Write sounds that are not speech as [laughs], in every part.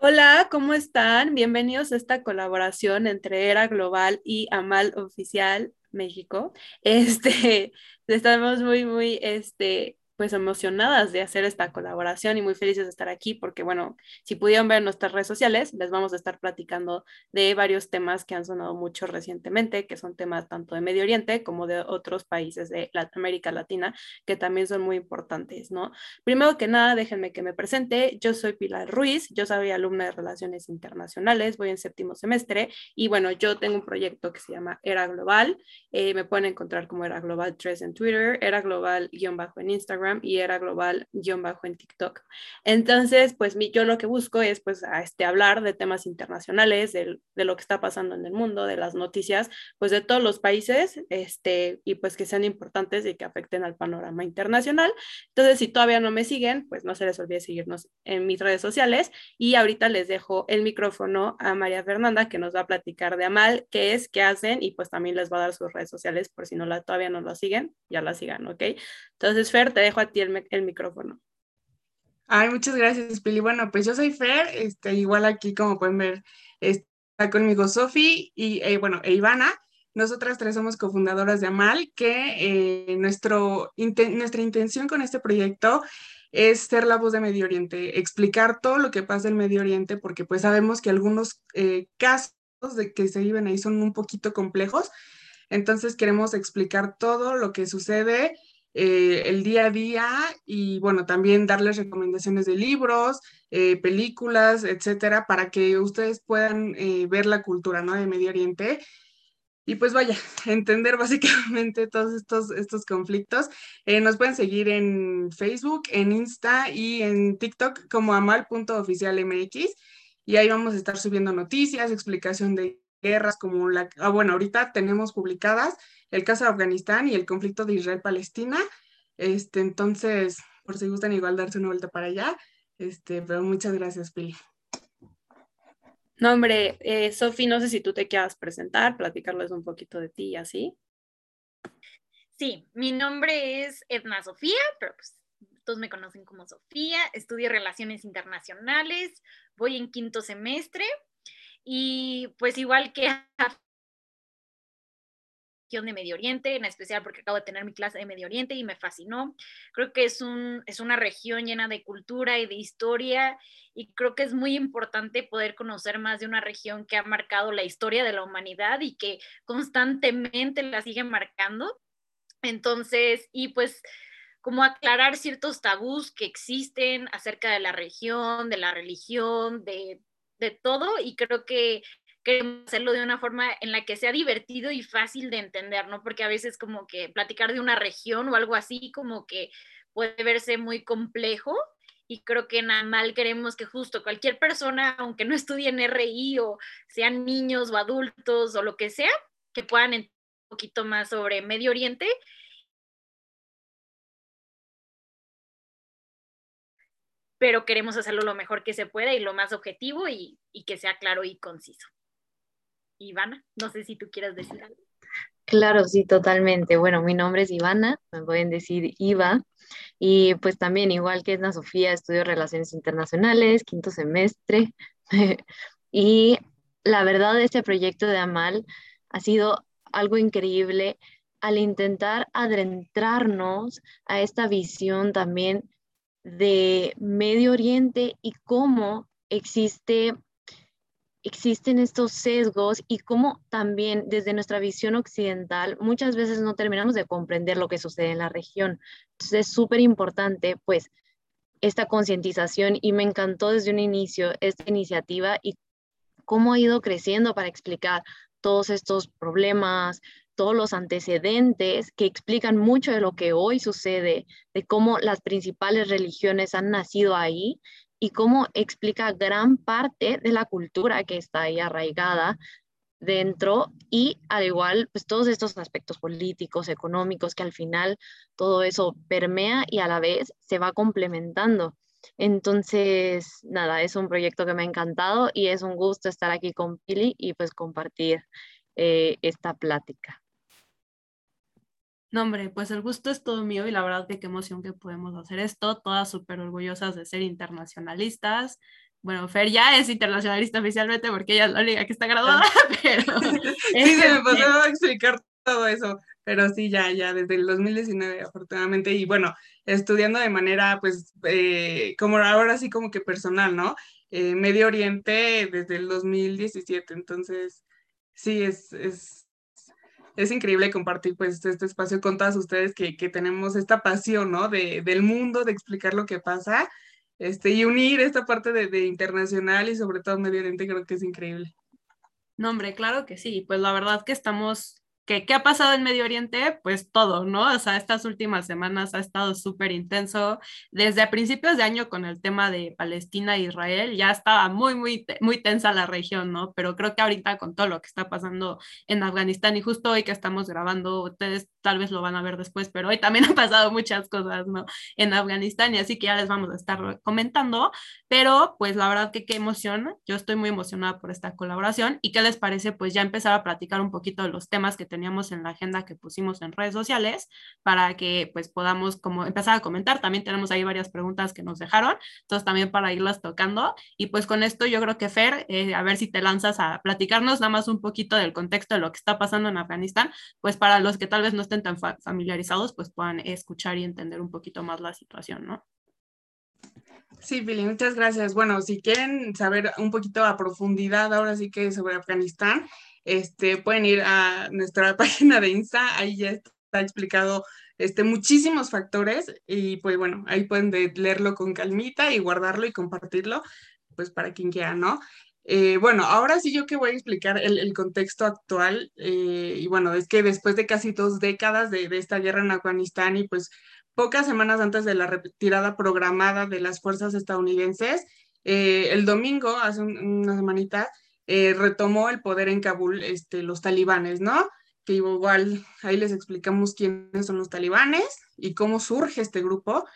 Hola, ¿cómo están? Bienvenidos a esta colaboración entre Era Global y Amal Oficial México. Este, [laughs] estamos muy, muy, este, pues emocionadas de hacer esta colaboración y muy felices de estar aquí porque, bueno, si pudieron ver nuestras redes sociales, les vamos a estar platicando de varios temas que han sonado mucho recientemente, que son temas tanto de Medio Oriente como de otros países de América Latina, que también son muy importantes, ¿no? Primero que nada, déjenme que me presente. Yo soy Pilar Ruiz, yo soy alumna de Relaciones Internacionales, voy en séptimo semestre y, bueno, yo tengo un proyecto que se llama Era Global. Eh, me pueden encontrar como Era Global 3 en Twitter, Era Global-bajo en Instagram y era global guion bajo en TikTok. Entonces, pues mi, yo lo que busco es pues a este, hablar de temas internacionales, de, de, lo que está pasando en el mundo, de las noticias, pues de todos los países, este, y pues que sean importantes y que afecten al panorama internacional. Entonces, si todavía no me siguen, pues no se les olvide seguirnos en mis redes sociales y ahorita les dejo el micrófono a María Fernanda que nos va a platicar de Amal, qué es, qué hacen y pues también les va a dar sus redes sociales por si no la, todavía no la siguen, ya la sigan, ¿ok? Entonces, Fer, te dejo a ti el, micrófono. Ay, muchas gracias, Pili. Bueno, pues yo soy Fer, este, igual aquí como pueden ver, está conmigo Sofi y, eh, bueno, e Ivana. Nosotras tres somos cofundadoras de Amal, que eh, nuestro, nuestra intención con este proyecto es ser la voz de Medio Oriente, explicar todo lo que pasa en Medio Oriente, porque pues sabemos que algunos eh, casos de que se viven ahí son un poquito complejos. Entonces queremos explicar todo lo que sucede eh, el día a día y bueno, también darles recomendaciones de libros, eh, películas, etcétera, para que ustedes puedan eh, ver la cultura ¿no? de Medio Oriente y pues vaya, [laughs] entender básicamente todos estos, estos conflictos. nos pueden seguir en Facebook, en Insta y en TikTok como amal.oficialmx y ahí vamos a estar subiendo noticias, explicación de guerras como la, ah, bueno, ahorita tenemos publicadas el caso de Afganistán y el conflicto de Israel-Palestina. Este, entonces, por si gustan igual darse una vuelta para allá. Este, pero muchas gracias, Pili. No, hombre, eh, Sofi, no sé si tú te quieras presentar, platicarles un poquito de ti y así. Sí, mi nombre es Edna Sofía, pero pues todos me conocen como Sofía, estudio Relaciones Internacionales, voy en quinto semestre y pues igual que de Medio Oriente, en especial porque acabo de tener mi clase de Medio Oriente y me fascinó. Creo que es, un, es una región llena de cultura y de historia y creo que es muy importante poder conocer más de una región que ha marcado la historia de la humanidad y que constantemente la sigue marcando. Entonces, y pues como aclarar ciertos tabús que existen acerca de la región, de la religión, de, de todo, y creo que queremos hacerlo de una forma en la que sea divertido y fácil de entender, ¿no? Porque a veces como que platicar de una región o algo así como que puede verse muy complejo y creo que nada mal queremos que justo cualquier persona, aunque no estudie en RI o sean niños o adultos o lo que sea, que puedan entender un poquito más sobre Medio Oriente pero queremos hacerlo lo mejor que se pueda y lo más objetivo y que sea claro y conciso. Ivana, no sé si tú quieras decir algo. Claro, sí, totalmente. Bueno, mi nombre es Ivana, me pueden decir Iva. Y pues también, igual que Edna Sofía, estudio Relaciones Internacionales, quinto semestre. [laughs] y la verdad, este proyecto de Amal ha sido algo increíble al intentar adentrarnos a esta visión también de Medio Oriente y cómo existe existen estos sesgos y cómo también desde nuestra visión occidental muchas veces no terminamos de comprender lo que sucede en la región. Entonces es súper importante pues esta concientización y me encantó desde un inicio esta iniciativa y cómo ha ido creciendo para explicar todos estos problemas, todos los antecedentes que explican mucho de lo que hoy sucede, de cómo las principales religiones han nacido ahí y cómo explica gran parte de la cultura que está ahí arraigada dentro y al igual pues todos estos aspectos políticos, económicos que al final todo eso permea y a la vez se va complementando. Entonces, nada, es un proyecto que me ha encantado y es un gusto estar aquí con Pili y pues compartir eh, esta plática. No, hombre, pues el gusto es todo mío y la verdad que qué emoción que podemos hacer esto, todas súper orgullosas de ser internacionalistas, bueno, Fer ya es internacionalista oficialmente porque ella es la única que está graduada, [laughs] pero... [laughs] sí, se me pasó a explicar todo eso, pero sí, ya, ya, desde el 2019, afortunadamente, y bueno, estudiando de manera, pues, eh, como ahora sí como que personal, ¿no? Eh, Medio Oriente desde el 2017, entonces, sí, es, es, es increíble compartir, pues, este espacio con todas ustedes que, que tenemos esta pasión, ¿no? De, del mundo, de explicar lo que pasa, este, y unir esta parte de, de internacional y sobre todo Medio Oriente, creo que es increíble. No, hombre, claro que sí. Pues la verdad que estamos ¿Qué, ha pasado en Medio Oriente? Pues todo, ¿no? O sea, estas últimas semanas ha estado súper intenso. Desde a principios de año con el tema de Palestina e Israel, ya estaba muy, muy, muy tensa la región, ¿no? Pero creo que ahorita con todo lo que está pasando en Afganistán y justo hoy que estamos grabando, ustedes tal vez lo van a ver después, pero hoy también [laughs] han pasado muchas cosas, ¿no? En Afganistán y así que ya les vamos a estar comentando, pero pues la verdad que qué emoción, yo estoy muy emocionada por esta colaboración y qué les parece pues ya empezar a platicar un poquito de los temas que teníamos en la agenda que pusimos en redes sociales para que pues podamos como empezar a comentar. También tenemos ahí varias preguntas que nos dejaron, entonces también para irlas tocando. Y pues con esto yo creo que Fer, eh, a ver si te lanzas a platicarnos nada más un poquito del contexto de lo que está pasando en Afganistán, pues para los que tal vez no estén tan familiarizados, pues puedan escuchar y entender un poquito más la situación, ¿no? Sí, Billy, muchas gracias. Bueno, si quieren saber un poquito a profundidad ahora sí que sobre Afganistán, este, pueden ir a nuestra [laughs] página de Insta, ahí ya está explicado este, muchísimos factores y pues bueno, ahí pueden leerlo con calmita y guardarlo y compartirlo, pues para quien quiera, ¿no? Eh, bueno, ahora sí yo que voy a explicar el, contexto actual eh, y bueno, es que después de casi dos décadas de, esta guerra en Afganistán y pues pocas semanas antes de la retirada programada de las fuerzas estadounidenses, eh, el domingo, hace una semanita, eh, retomó el poder en Kabul este, los talibanes, ¿no? Que igual ahí les explicamos quiénes son los talibanes y cómo surge este grupo.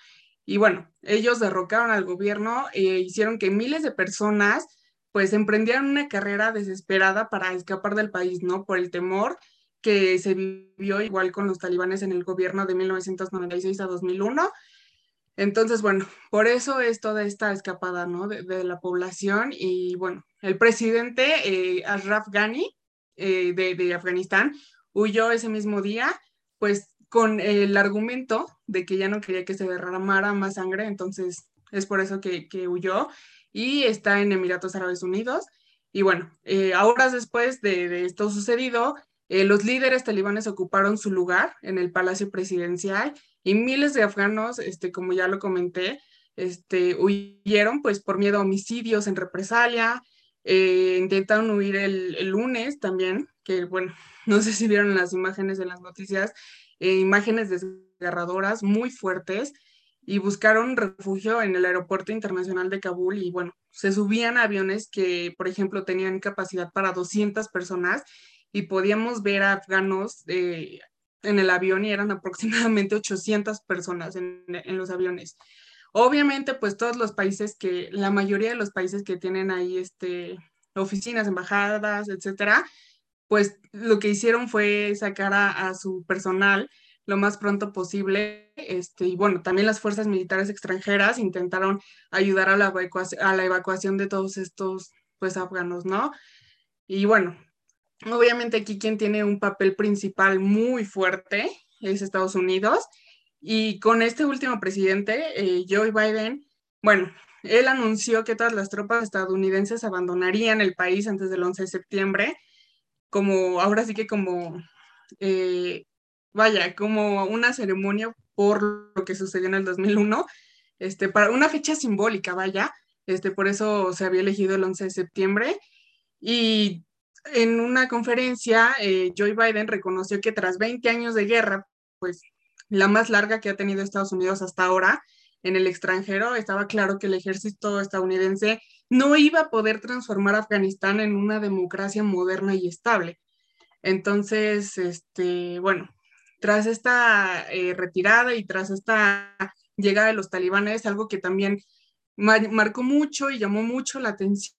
Y bueno, ellos derrocaron al gobierno e hicieron que miles de personas pues emprendieran una carrera desesperada para escapar del país, ¿no? Por el temor que se vivió igual con los talibanes en el gobierno de 1996 a 2001 entonces, bueno, por eso es toda esta escapada, ¿no? De, la población y bueno, el presidente eh, Ashraf Ghani eh, de, Afganistán huyó ese mismo día, pues con el argumento de que ya no quería que se derramara más sangre, entonces es por eso que, huyó y está en Emiratos Árabes Unidos. Y bueno, eh, horas después de, de esto sucedido, eh, los líderes talibanes ocuparon su lugar en el Palacio Presidencial y miles de afganos, este, como ya lo comenté, este, huyeron pues por miedo a homicidios en represalia, eh, intentaron huir el, lunes también, que bueno, [laughs] no sé si vieron las imágenes en las noticias, eh, imágenes desgarradoras muy fuertes y buscaron refugio en el aeropuerto internacional de Kabul y bueno, se subían aviones que, por ejemplo, tenían capacidad para 200 personas y podíamos ver a afganos eh, en el avión y eran [laughs] aproximadamente 800 personas en, los aviones. Obviamente, pues todos los países que, la mayoría de los países que tienen ahí este, oficinas, embajadas, etcétera, pues lo que hicieron fue sacar a, su personal lo más pronto posible. Este, y bueno, también las fuerzas militares extranjeras intentaron ayudar a la, evacuación, a la evacuación de todos estos pues afganos, ¿no? Y bueno, Obviamente aquí quien tiene un papel principal muy fuerte es Estados Unidos y con este último presidente, eh, Joe Biden, bueno, él anunció que todas las tropas estadounidenses abandonarían el país antes del 11 de septiembre, como ahora sí que como, eh, vaya, como una ceremonia por lo que sucedió en el 2001, este, para una fecha simbólica, vaya, este, por eso se había elegido el 11 de septiembre. Y en una conferencia, eh, Joe Biden reconoció que tras 20 años de guerra, pues la más larga que ha tenido Estados Unidos hasta ahora en el extranjero, estaba claro que el ejército estadounidense no iba a poder transformar a Afganistán en una democracia moderna y estable. Entonces, este, bueno, tras esta eh, retirada y tras esta llegada de los talibanes, algo que también marcó mucho y llamó mucho la atención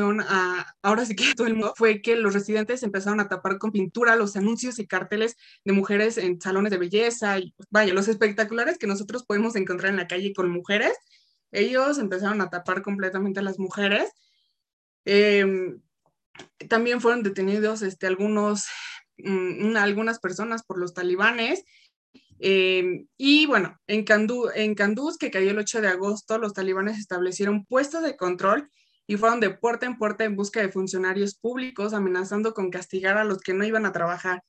ahora sí que [laughs] todo el mundo, fue que los residentes empezaron a tapar con pintura los anuncios y carteles de mujeres en salones de belleza y pues, vaya, los espectaculares que nosotros podemos encontrar en la calle con mujeres, ellos empezaron a tapar completamente a las mujeres. Em, también fueron detenidos este, algunos, mm, algunas personas por los talibanes. Em, y bueno, en, Kanduz, en que cayó el 8 de agosto, los talibanes establecieron puestos de control y fueron de puerta en puerta en busca de funcionarios públicos, amenazando con castigar a los que no iban a trabajar.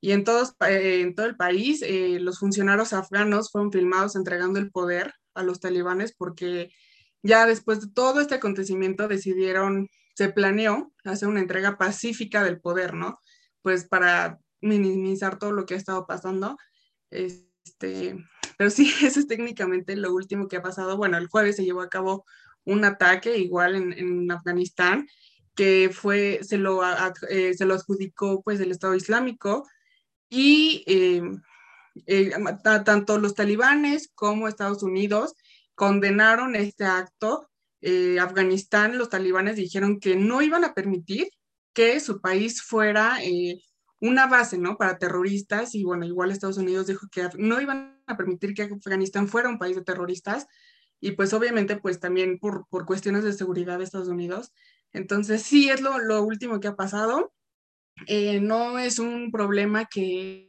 Y en, todos, eh, en todo el país, eh, los funcionarios afganos fueron filmados entregando el poder a los talibanes porque ya después de todo este acontecimiento decidieron, se planeó hacer una entrega pacífica del poder, ¿no? Pues para minimizar todo lo que ha estado pasando. Este, pero sí, [laughs] eso es técnicamente lo último que ha pasado. Bueno, el jueves se llevó a cabo un ataque igual en, Afganistán que fue, se lo, eh, se lo adjudicó pues el Estado Islámico y eh, eh, tanto los talibanes como Estados Unidos condenaron este acto. Afganistán, los talibanes dijeron que no iban a permitir que su país fuera una base, ¿no? Para terroristas y bueno, igual Estados Unidos dijo que no iban a permitir que Afganistán fuera un país de terroristas y pues obviamente pues también por, por cuestiones de seguridad de Estados Unidos. Entonces sí es lo, lo último que ha pasado. Eh, no es un problema que,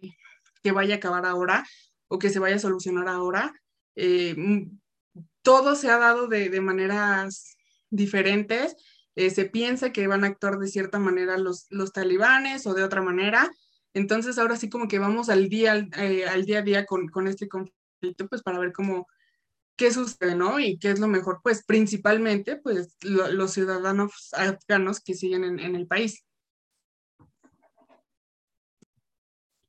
que, vaya a acabar ahora o que se vaya a solucionar ahora. Eh, mm, todo se ha dado de, de maneras diferentes. Eh, se piensa que van a actuar de cierta manera los, los talibanes o de otra manera. Entonces ahora sí como que vamos al día, al día a día con, con este conflicto, pues para ver cómo, qué sucede, ¿no? Y qué es lo mejor, pues principalmente, pues los ciudadanos afganos que siguen en, en, el país.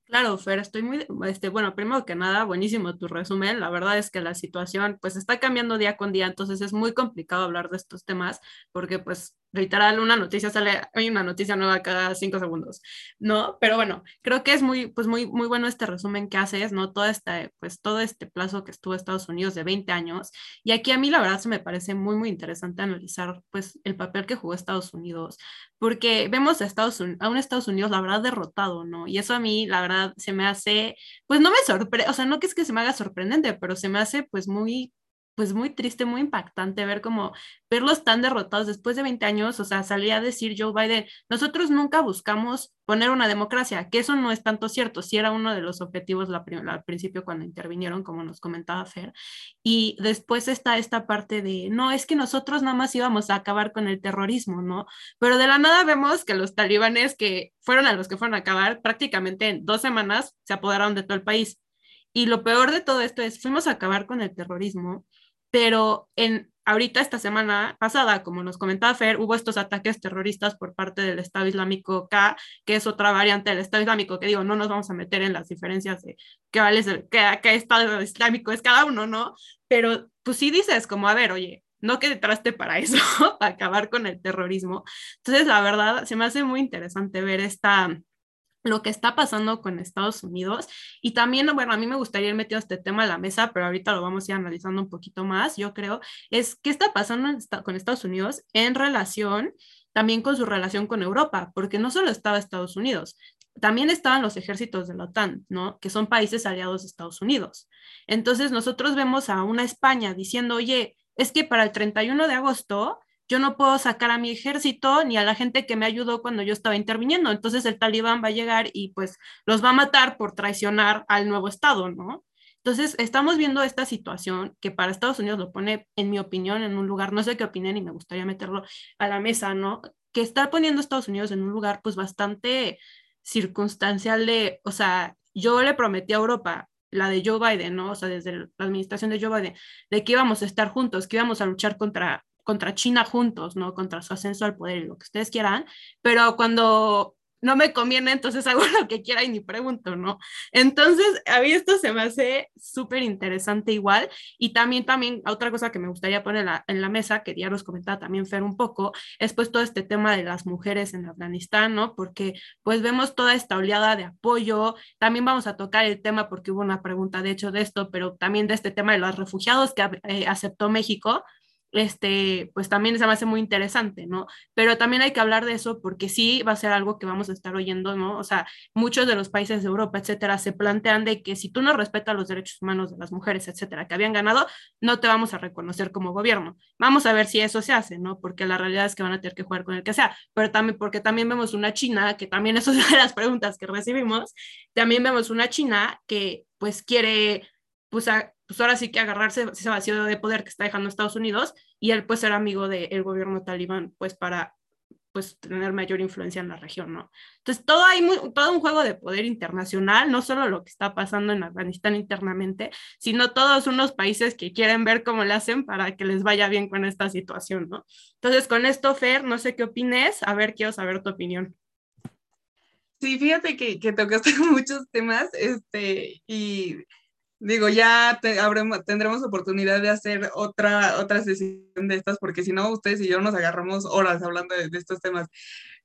Claro, Fer, estoy muy, este, bueno, primero que nada, buenísimo tu resumen. La verdad es que la situación, pues, está cambiando día con día, entonces es muy complicado hablar de estos temas porque, pues, literal, una noticia sale, hay una noticia nueva cada cinco segundos, ¿no? Pero bueno, creo que es muy, pues muy, muy bueno este resumen que haces, ¿no? Todo este, pues todo este plazo que estuvo Estados Unidos de 20 años. Y aquí a mí la verdad se me parece muy, muy interesante analizar, pues, el papel que jugó Estados Unidos, porque vemos a, Estados a un Estados Unidos, la verdad, derrotado, ¿no? Y eso a mí, la verdad, se me hace, pues no me sorprende, o sea, no que es que se me haga sorprendente, pero se me hace, pues, muy pues muy triste, muy impactante ver como verlos tan derrotados después de 20 años, o sea, salía a decir Joe Biden, nosotros nunca buscamos poner una democracia, que eso no es tanto cierto, si era uno de los objetivos la, al principio cuando intervinieron, como nos comentaba Fer, y después está esta parte de, no, es que nosotros nada más íbamos a acabar con el terrorismo, ¿no? Pero de la nada vemos que los talibanes que fueron a los que fueron a acabar, prácticamente en dos semanas se apoderaron de todo el país. Y lo peor de todo esto es, fuimos a acabar con el terrorismo pero en ahorita esta semana pasada, como nos comentaba Fer, hubo estos ataques terroristas por parte del Estado Islámico K, que es otra variante del Estado Islámico, que digo, no nos vamos a meter en las diferencias de qué, vale, qué, qué Estado Islámico es cada uno, ¿no? Pero pues sí dices como, a ver, oye, no que traste para eso, [laughs] para acabar con el terrorismo. Entonces, la verdad, se me hace muy interesante ver esta, lo que está pasando con Estados Unidos. Y también, bueno, a mí me gustaría ir metiendo este tema a la mesa, pero ahorita lo vamos a ir analizando un poquito más, yo creo, es qué está pasando con Estados Unidos en relación también con su relación con Europa, porque no solo estaba Estados Unidos, también estaban los ejércitos de la OTAN, ¿no? Que son países aliados de Estados Unidos. Entonces nosotros vemos a una España diciendo, oye, es que para el 31 de agosto yo no puedo sacar a mi ejército ni a la gente que me ayudó cuando yo estaba interviniendo. Entonces el talibán va a llegar y pues los va a matar por traicionar al nuevo Estado, ¿no? Entonces estamos viendo esta situación que para Estados Unidos lo pone, en mi opinión, en un lugar, no sé qué opinen y me gustaría meterlo a la mesa, ¿no? Que está poniendo Estados Unidos en un lugar pues bastante circunstancial de, o sea, yo le prometí a Europa la de Joe Biden, ¿no? O sea, desde la administración de Joe Biden, de que íbamos a estar juntos, que íbamos a luchar contra contra China juntos, ¿no? Contra su ascenso al poder y lo que ustedes quieran, pero cuando no me conviene, entonces [laughs] hago lo que quiera y ni pregunto, ¿no? Entonces, a mí esto se me hace súper interesante igual. Y también, también, otra cosa que me gustaría poner en la, mesa, que ya los comentaba también Fer un poco, es pues todo este tema de las mujeres en Afganistán, ¿no? Porque pues vemos toda esta oleada de apoyo. También vamos a tocar el tema, porque hubo una pregunta de hecho de esto, pero también de este tema de los refugiados que eh, aceptó México este, pues también se me hace muy interesante, ¿no? Pero también hay que hablar de eso porque sí va a ser algo que vamos a estar oyendo, ¿no? O sea, muchos de los países de Europa, etcétera, se plantean de que si tú no respetas los derechos humanos de las mujeres, etcétera, que habían ganado, no te vamos a reconocer como gobierno. Vamos a ver si eso se hace, ¿no? Porque la realidad es que van a tener que jugar con el que sea, pero también porque también vemos una China, que también eso [laughs] es una de las preguntas que recibimos, también vemos una China que pues quiere pues, pues ahora sí que agarrarse ese vacío de poder que está dejando Estados Unidos y él pues ser amigo del gobierno talibán pues para pues tener mayor influencia en la región, ¿no? Entonces, todo hay todo un juego de poder internacional, no solo lo que está pasando en Afganistán internamente, sino todos unos países que quieren ver cómo le hacen para que les vaya bien con esta situación, ¿no? Entonces, con esto, Fer, no sé qué opines, a ver, quiero saber tu opinión. Sí, fíjate que, que tocaste [laughs] muchos temas, este, y Digo, ya tendremos oportunidad de hacer otra, otra sesión de estas, porque si no, ustedes y yo nos agarramos horas hablando de, estos temas.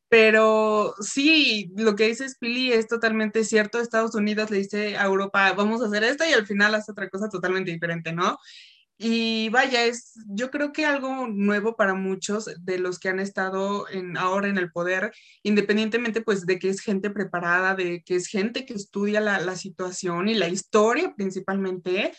Pero sí, lo que dice Spilly es totalmente cierto. Estados Unidos le dice a Europa, vamos a hacer esto y al final hace otra cosa totalmente diferente, ¿no? Y vaya, es yo creo que algo nuevo para muchos de los que han estado ahora en el poder, independientemente pues de que es gente preparada, de que es gente que estudia la, la situación y la historia principalmente.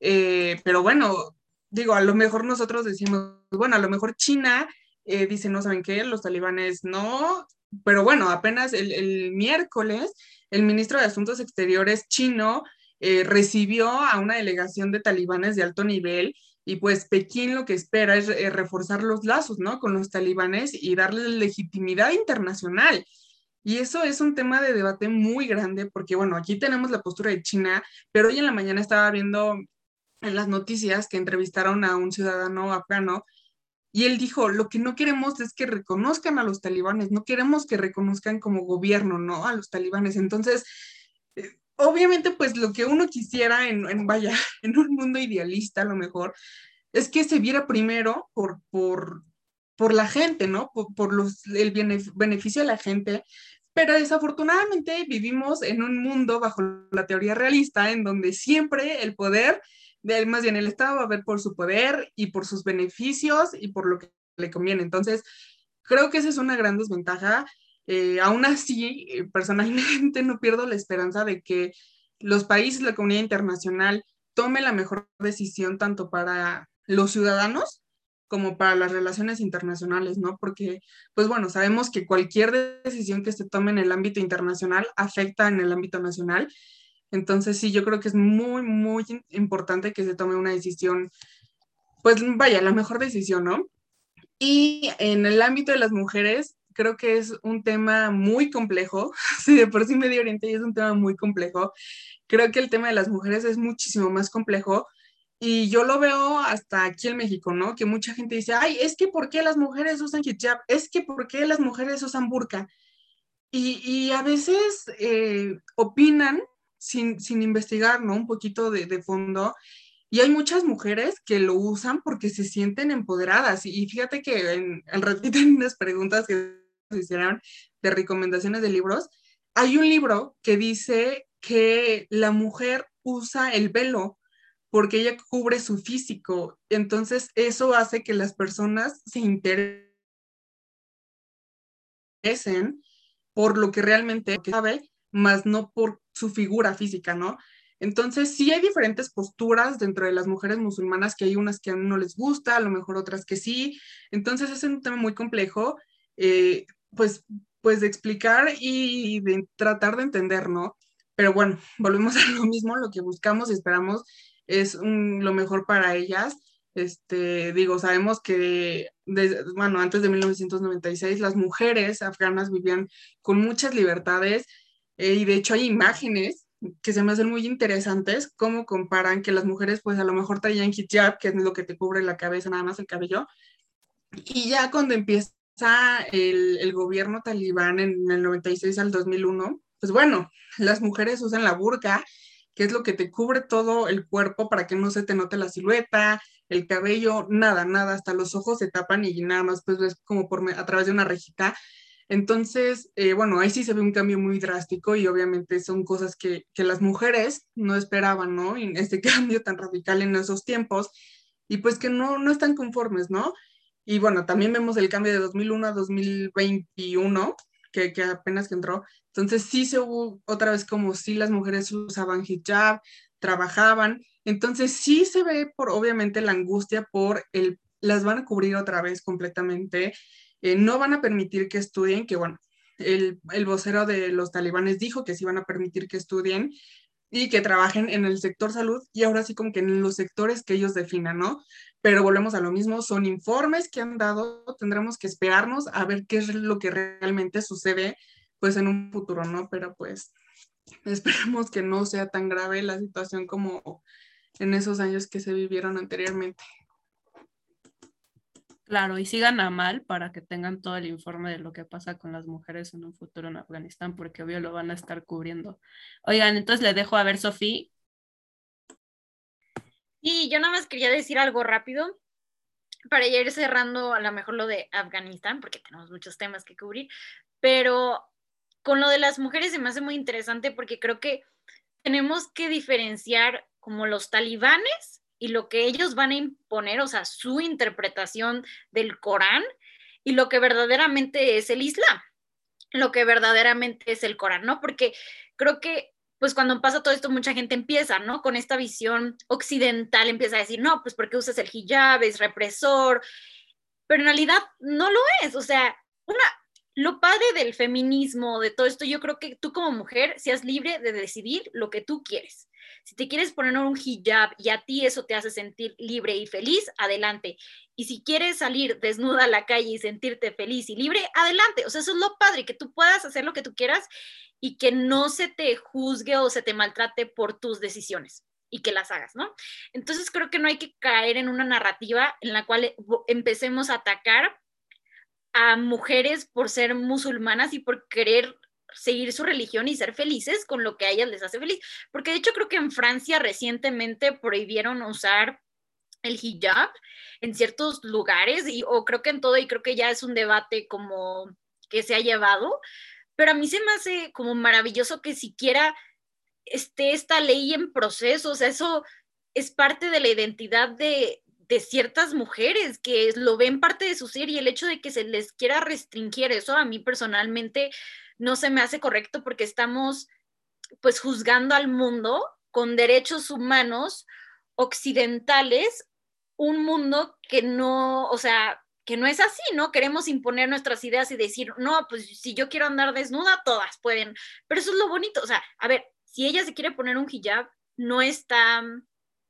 Eh, pero bueno, digo, a lo mejor nosotros decimos, bueno, a lo mejor China eh, dice, no saben qué, los talibanes no, pero bueno, apenas el miércoles el ministro de Asuntos Exteriores chino eh, recibió a una delegación de talibanes de alto nivel y pues Pekín lo que espera es eh, reforzar los lazos, ¿no? Con los talibanes y darle legitimidad internacional. Y eso es un tema de debate muy grande porque, bueno, aquí tenemos la postura de China, pero hoy en la mañana estaba viendo en las noticias que entrevistaron a un ciudadano afgano y él dijo, lo que no queremos es que reconozcan a los talibanes, no queremos que reconozcan como gobierno, ¿no? A los talibanes. Entonces, obviamente, pues lo que uno quisiera en, vaya, [laughs] en un mundo idealista a lo mejor, es que se viera primero por, por, por la gente, ¿no? Por, los, el beneficio de la gente, pero desafortunadamente vivimos en un mundo bajo la teoría realista en donde siempre el poder, de, más bien el Estado va a ver por su poder y por sus beneficios y por lo que le conviene. Entonces, creo que esa es una gran desventaja eh, aún así, eh, personalmente [laughs] no pierdo la esperanza de que los países, la comunidad internacional, tome la mejor decisión tanto para los ciudadanos como para las relaciones internacionales, ¿no? Porque, pues bueno, sabemos que cualquier decisión que se tome en el ámbito internacional afecta en el ámbito nacional. Entonces, sí, yo creo que es muy, muy importante que se tome una decisión, pues vaya, la mejor decisión, ¿no? Y en el ámbito de las mujeres, creo que es un tema muy complejo. [laughs] Si de por sí Medio Oriente es un tema muy complejo, creo que el tema de las mujeres es muchísimo más complejo. Y yo lo veo hasta aquí en México, ¿no? Que mucha gente dice, ay, es que ¿por qué las mujeres usan hijab? Es que ¿por qué las mujeres usan burka? Y, a veces eh, opinan sin, sin, investigar, ¿no? Un poquito de, fondo. Y hay muchas mujeres que lo usan porque se sienten empoderadas. Y, fíjate que en, en ratito en unas preguntas que hicieron de recomendaciones de libros, hay un libro que dice que la mujer usa el velo porque ella cubre su físico. Entonces, eso hace que las personas se interesen por lo que realmente sabe, más no por su figura física, ¿no? Entonces, sí hay diferentes posturas dentro de las mujeres musulmanas, que hay unas que no les gusta, a lo mejor otras que sí. Entonces, es un tema muy complejo. Eh, pues, pues de explicar y de tratar de entender, ¿no? Pero bueno, [laughs] volvemos a lo mismo, lo que buscamos y esperamos es lo mejor para ellas. Este, digo, sabemos que, bueno, antes de 1996 las mujeres afganas vivían con muchas libertades eh, y de hecho hay imágenes que se me hacen muy interesantes, cómo comparan que las mujeres pues a lo mejor traían hijab, que es lo que te cubre la cabeza, nada más el cabello, y ya cuando empieza el, gobierno talibán en el 96 al 2001, pues bueno, las mujeres usan la burka, que es lo que te cubre todo el cuerpo para que no se te note la silueta, el cabello, nada, nada, hasta los ojos se tapan y nada más pues ves como por a través de una rejita. Entonces, eh, bueno, ahí sí se ve un cambio muy drástico y obviamente son cosas que, que las mujeres no esperaban, ¿no? Y este [laughs] cambio tan radical en esos tiempos. y pues que no, no están conformes, ¿no? Y bueno, también vemos el cambio de 2001 a 2021, que, que apenas que entró. Entonces sí se hubo otra vez como si las mujeres usaban hijab, trabajaban. Entonces sí se ve por obviamente la angustia por el, las van a cubrir otra vez completamente, eh, no van a permitir que estudien, que bueno, el, el, vocero de los talibanes dijo que sí van a permitir que estudien y que trabajen en el sector salud y ahora sí como que en los sectores que ellos definan, ¿no? Pero volvemos a lo mismo, son informes que han dado, tendremos que esperarnos a ver qué es lo que realmente sucede pues en un futuro, ¿no? Pero pues [laughs] esperemos que no sea tan grave la situación como en esos años que se vivieron anteriormente. Claro, y sigan a mal para que tengan todo el informe de lo que pasa con las mujeres en un futuro en Afganistán, porque obvio lo van a estar cubriendo. Oigan, entonces le dejo a ver, Sofía. Y yo nada más quería decir algo rápido para ir cerrando a lo mejor lo de Afganistán, porque tenemos muchos temas que cubrir, pero con lo de las mujeres se me hace muy interesante porque creo que tenemos que diferenciar como los talibanes y lo que ellos van a imponer, o sea, su interpretación del Corán y lo que verdaderamente es el Islam, lo que verdaderamente es el Corán, ¿no? Porque creo que pues cuando pasa todo esto, mucha gente empieza, ¿no? Con esta visión occidental, empieza a decir, no, pues porque usas el hijab, es represor, pero en realidad no lo es, o sea, una, lo padre del feminismo, de todo esto, yo creo que tú como mujer seas libre de decidir lo que tú quieres. Si te quieres poner un hijab y a ti eso te hace sentir libre y feliz, adelante. Y si quieres salir desnuda a la calle y sentirte feliz y libre, adelante. O sea, eso es lo padre, que tú puedas hacer lo que tú quieras y que no se te juzgue o se te maltrate por tus decisiones y que las hagas, ¿no? Entonces creo que no hay que caer en una narrativa en la cual empecemos a atacar a mujeres por ser musulmanas y por querer seguir su religión y ser felices con lo que a ellas les hace feliz. Porque de hecho creo que en Francia recientemente prohibieron usar el hijab en ciertos lugares y o creo que en todo y creo que ya es un debate como que se ha llevado, pero a mí se me hace como maravilloso que siquiera esté esta ley en proceso, o sea, eso es parte de la identidad de, de ciertas mujeres que lo ven parte de su ser y el hecho de que se les quiera restringir eso a mí personalmente no se me hace correcto porque estamos pues juzgando al mundo con derechos humanos occidentales, un mundo que no, o sea, que no es así, ¿no? Queremos imponer nuestras ideas y decir, no, pues si yo quiero andar desnuda, todas pueden, pero eso es lo bonito, o sea, a ver, si ella se quiere poner un hijab, no está,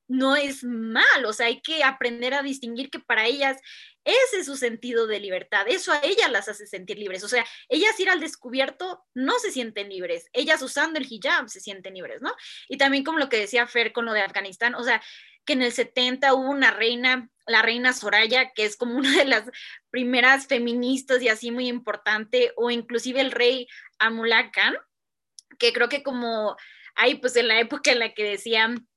no es mal, o sea, hay que aprender a distinguir que para ellas ese es su sentido de libertad, eso a ellas las hace sentir libres, o sea, ellas ir al descubierto no se sienten libres, ellas usando el hijab se sienten libres, ¿no? Y también como lo que decía Fer con lo de Afganistán, o sea, que en el 70 hubo una reina, la reina Soraya, que es como [laughs] una de las primeras feministas y así muy importante, o inclusive el rey Amullah Khan, que creo que como hay pues en la época en la que decían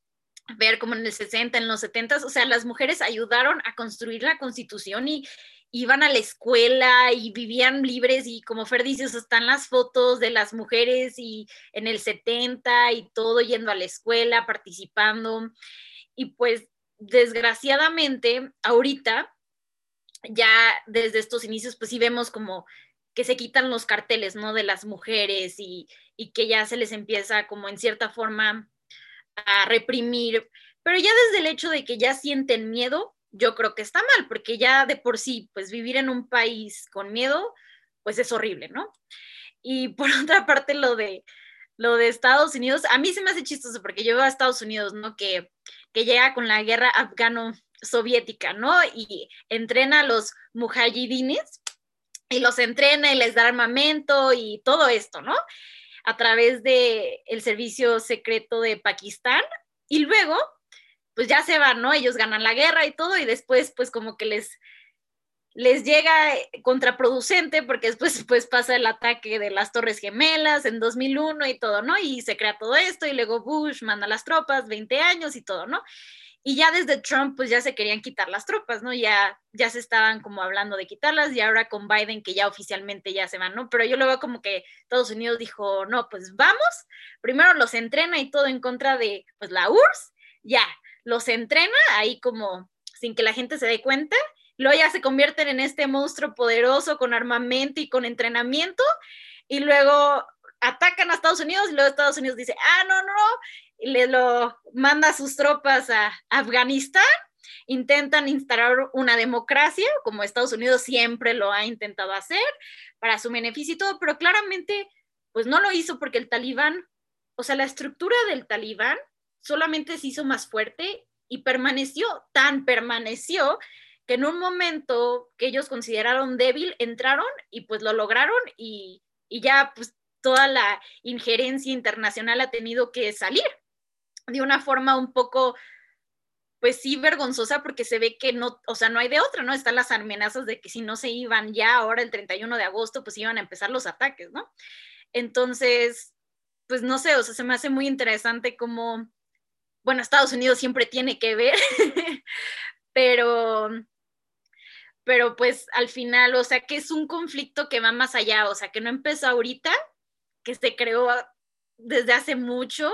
ver como en el 60, en los 70, o sea, las mujeres ayudaron a construir la constitución y iban a la escuela y vivían libres y como Fer dice, están las fotos de las mujeres y en el 70 y todo yendo a la escuela, participando. Y pues desgraciadamente, ahorita, ya desde estos inicios, pues sí vemos como que se quitan los carteles, ¿no? De las mujeres y, y que ya se les empieza como en cierta forma a reprimir, pero ya desde el hecho de que ya sienten miedo, yo creo que está mal, porque ya de por sí, pues vivir en un país con miedo, pues es horrible, ¿no? Y por [laughs] otra parte, lo de, lo de Estados Unidos, a mí se me hace chistoso porque yo veo a Estados Unidos, ¿no? Que, que llega con la guerra afgano-soviética, ¿no? Y entrena a los mujahidines y los entrena y les da armamento y todo esto, ¿no? A través del el servicio secreto de Pakistán y luego pues ya se van, ¿no? Ellos ganan la guerra y todo y después pues como que les les llega contraproducente porque después [laughs] pues pasa el ataque de las Torres Gemelas en 2001 y todo, ¿no? Y se crea todo esto y luego Bush manda las tropas, 20 años y todo, ¿no? Y ya desde Trump, pues ya se querían quitar las tropas, ¿no? Ya, ya se estaban como hablando de quitarlas y ahora con Biden que ya oficialmente ya se van, ¿no? Pero yo lo veo como que Estados Unidos dijo, no, pues vamos, primero los entrena y todo en contra de, pues la URSS, ya, los entrena ahí como sin que la gente se dé cuenta, luego ya se convierten en este monstruo poderoso con armamento y con entrenamiento, y luego atacan a Estados Unidos y luego Estados Unidos dice, ah, no, no, y le lo manda a sus tropas a Afganistán, intentan instalar una democracia, como Estados Unidos siempre lo ha intentado hacer, para su beneficio y todo, pero claramente, pues no lo hizo porque el talibán, o sea, la estructura del talibán solamente se hizo más fuerte y permaneció, tan permaneció, que en un momento que ellos consideraron débil, entraron y pues lo lograron y, y ya pues toda la injerencia internacional ha tenido que salir de una forma un poco, pues sí, vergonzosa porque se ve que no, o sea, no hay de otra, ¿no? Están las amenazas de que si no se iban ya ahora el 31 de agosto, pues iban a empezar los ataques, ¿no? Entonces, pues no sé, o sea, se me hace muy interesante cómo, bueno, Estados Unidos siempre tiene que ver, [laughs] pero, pero pues al final, o sea, que es un conflicto que va más allá, o sea, que no empezó ahorita, que se creó desde hace mucho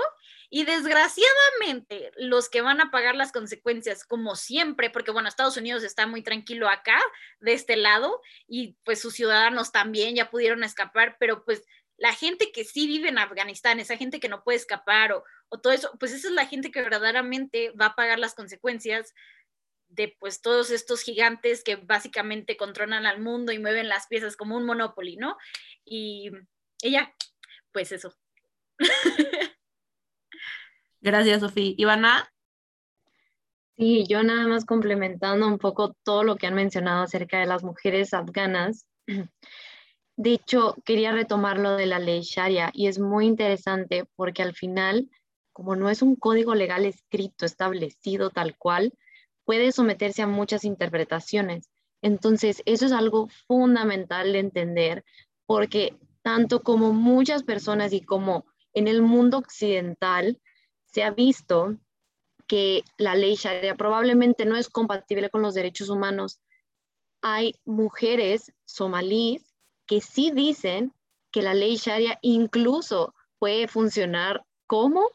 y desgraciadamente los que van a pagar las consecuencias, como siempre, porque bueno, Estados Unidos está muy tranquilo acá, de este lado, y pues sus ciudadanos también ya pudieron escapar, pero pues la gente que sí vive en Afganistán, esa gente que no puede escapar o, todo eso, pues esa es la gente que verdaderamente va a pagar las consecuencias de pues todos estos gigantes que básicamente controlan al mundo y mueven las piezas como un monopoly, ¿no? Y ella, pues eso. [laughs] Gracias, Sofía. Ivana. Sí, yo nada más complementando un poco todo lo que han mencionado acerca de las mujeres afganas. [clears throat] De hecho, quería retomar lo de la ley Sharia y es muy interesante porque al final, como no es un código legal escrito, establecido tal cual, puede someterse a muchas interpretaciones. Entonces, eso es algo fundamental de entender porque tanto como muchas personas y como en el mundo occidental, se ha visto que la ley Sharia probablemente no es compatible con los derechos humanos. Hay mujeres somalíes que sí dicen que la ley Sharia incluso puede funcionar como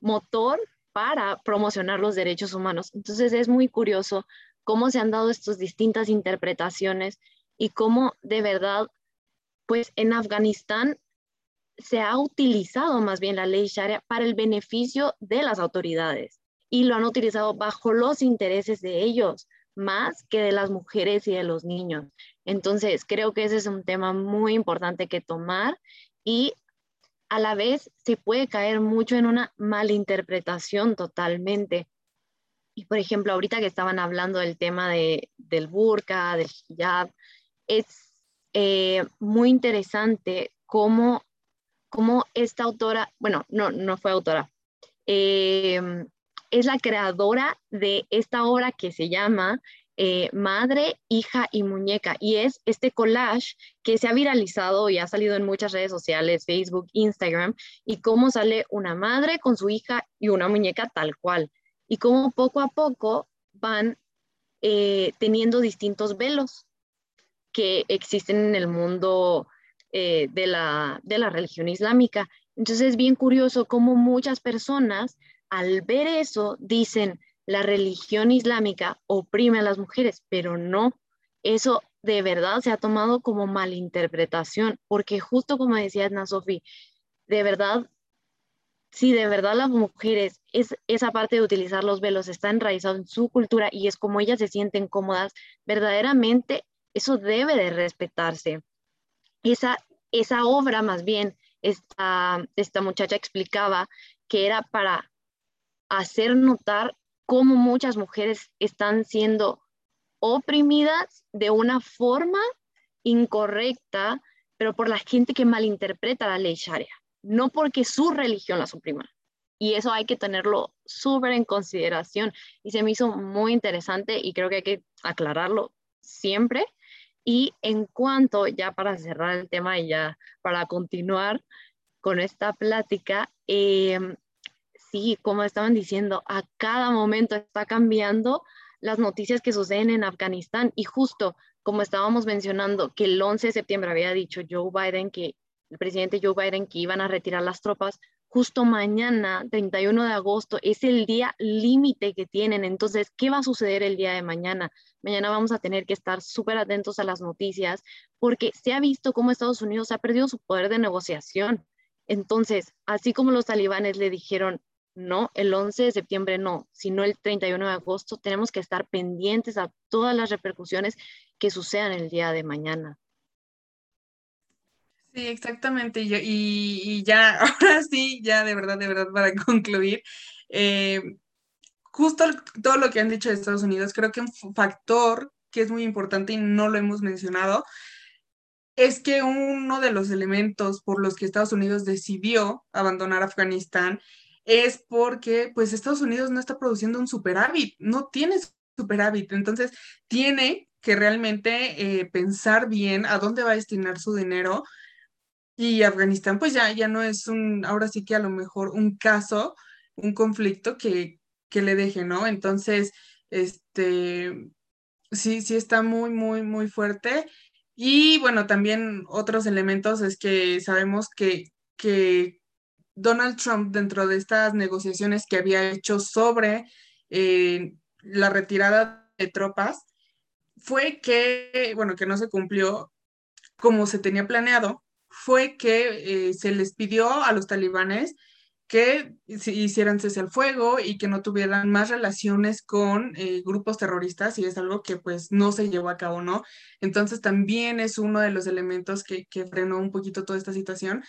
motor para promocionar los derechos humanos. Entonces es muy curioso cómo se han dado estas distintas interpretaciones y cómo de verdad, pues en Afganistán se ha utilizado más bien la ley Sharia para el beneficio de las autoridades y lo han utilizado bajo los intereses de ellos, más que de las mujeres y de los niños. Entonces, creo que ese es un tema muy importante que tomar y a la vez se puede caer mucho en una malinterpretación totalmente. Y por ejemplo, ahorita que estaban hablando del tema de, del burka, del hijab, es eh, muy interesante cómo como esta autora, bueno, no, no fue autora, em, es la creadora de esta obra que se llama eh, Madre, Hija y Muñeca. Y es este collage que se ha viralizado y ha salido en muchas redes sociales, Facebook, Instagram, y cómo sale una madre con su hija y una muñeca tal cual. Y cómo poco a poco van eh, teniendo distintos velos que existen en el mundo eh, de, la, de la religión islámica. Entonces es bien curioso cómo muchas personas al ver eso dicen la religión islámica oprime a las mujeres, pero no, eso de verdad se ha tomado como malinterpretación, porque justo como decía Edna Sofi, de verdad, si de verdad las mujeres, es, esa parte de utilizar los velos está enraizado en su cultura y es como ellas se sienten cómodas, verdaderamente eso debe de respetarse esa, esa obra más bien, esta, esta muchacha explicaba que era para hacer notar cómo muchas mujeres están siendo oprimidas de una forma incorrecta, pero por la gente que malinterpreta la ley sharia, no porque su religión la suprima. Y eso hay que tenerlo súper en consideración. Y se me hizo muy interesante y creo que hay que aclararlo siempre, y en cuanto, ya para cerrar el tema y ya para continuar con esta plática, em, sí, como estaban diciendo, a cada momento está cambiando las noticias que suceden en Afganistán. Y justo como estábamos mencionando que el 11 de septiembre había dicho Joe Biden que el presidente Joe Biden que iban a retirar las tropas, justo mañana, 31 de agosto, es el día límite que tienen. Entonces, ¿qué va a suceder el día de mañana? Mañana vamos a tener que estar súper atentos a las noticias porque se ha visto cómo Estados Unidos ha perdido su poder de negociación. Entonces, así como los talibanes le dijeron, no, el 11 de septiembre no, sino el 31 de agosto, tenemos que estar pendientes a todas las repercusiones que sucedan el día de mañana. Sí, exactamente. Y, ya, [laughs] ahora sí, ya de verdad, de verdad, para [laughs] concluir, eh, justo todo lo que han dicho de Estados Unidos, creo que un factor que es muy importante y no lo hemos mencionado, es que uno de los elementos por los que Estados Unidos decidió abandonar Afganistán es porque pues Estados Unidos no está produciendo un superávit, no tiene superávit, entonces tiene que realmente eh, pensar bien a dónde va a destinar su dinero y Afganistán pues ya, ya no es un, ahora sí que a lo mejor un caso, un conflicto que, que le deje, ¿no? Entonces, este, sí, sí está muy, muy, muy fuerte. Y bueno, también otros elementos es que sabemos que, que Donald Trump dentro de estas negociaciones que había hecho sobre eh, la retirada de tropas, fue que, bueno, que no se cumplió como se tenía planeado, fue que eh, se les pidió a los talibanes que hicieran cese al fuego y que no tuvieran más relaciones con eh, grupos terroristas y es algo que pues no se llevó a cabo, ¿no? Entonces también es uno de los elementos que, que frenó un poquito toda esta situación,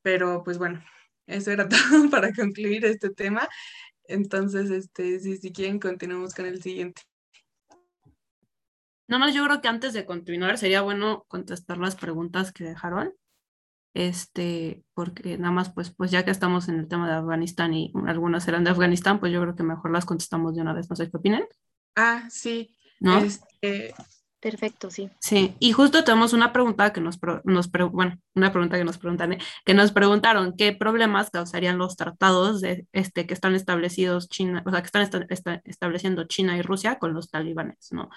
pero pues bueno, eso era [laughs] todo para concluir este tema. Entonces, este, si, si quieren, continuamos con el siguiente. Nada más yo creo que antes de continuar sería bueno contestar las preguntas que dejaron este, porque nada más, pues, pues ya que estamos en el tema de Afganistán y algunas eran de Afganistán, pues yo creo que mejor las contestamos de una vez, no sé qué opinan. Ah, sí. ¿No? Este, Perfecto, sí. Sí, y justo tenemos una pregunta que nos, nos bueno, una pregunta que nos preguntan, ¿eh? que nos preguntaron qué problemas causarían los tratados de, este, que están establecidos China, o sea, que están estableciendo China y Rusia con los talibanes, ¿no?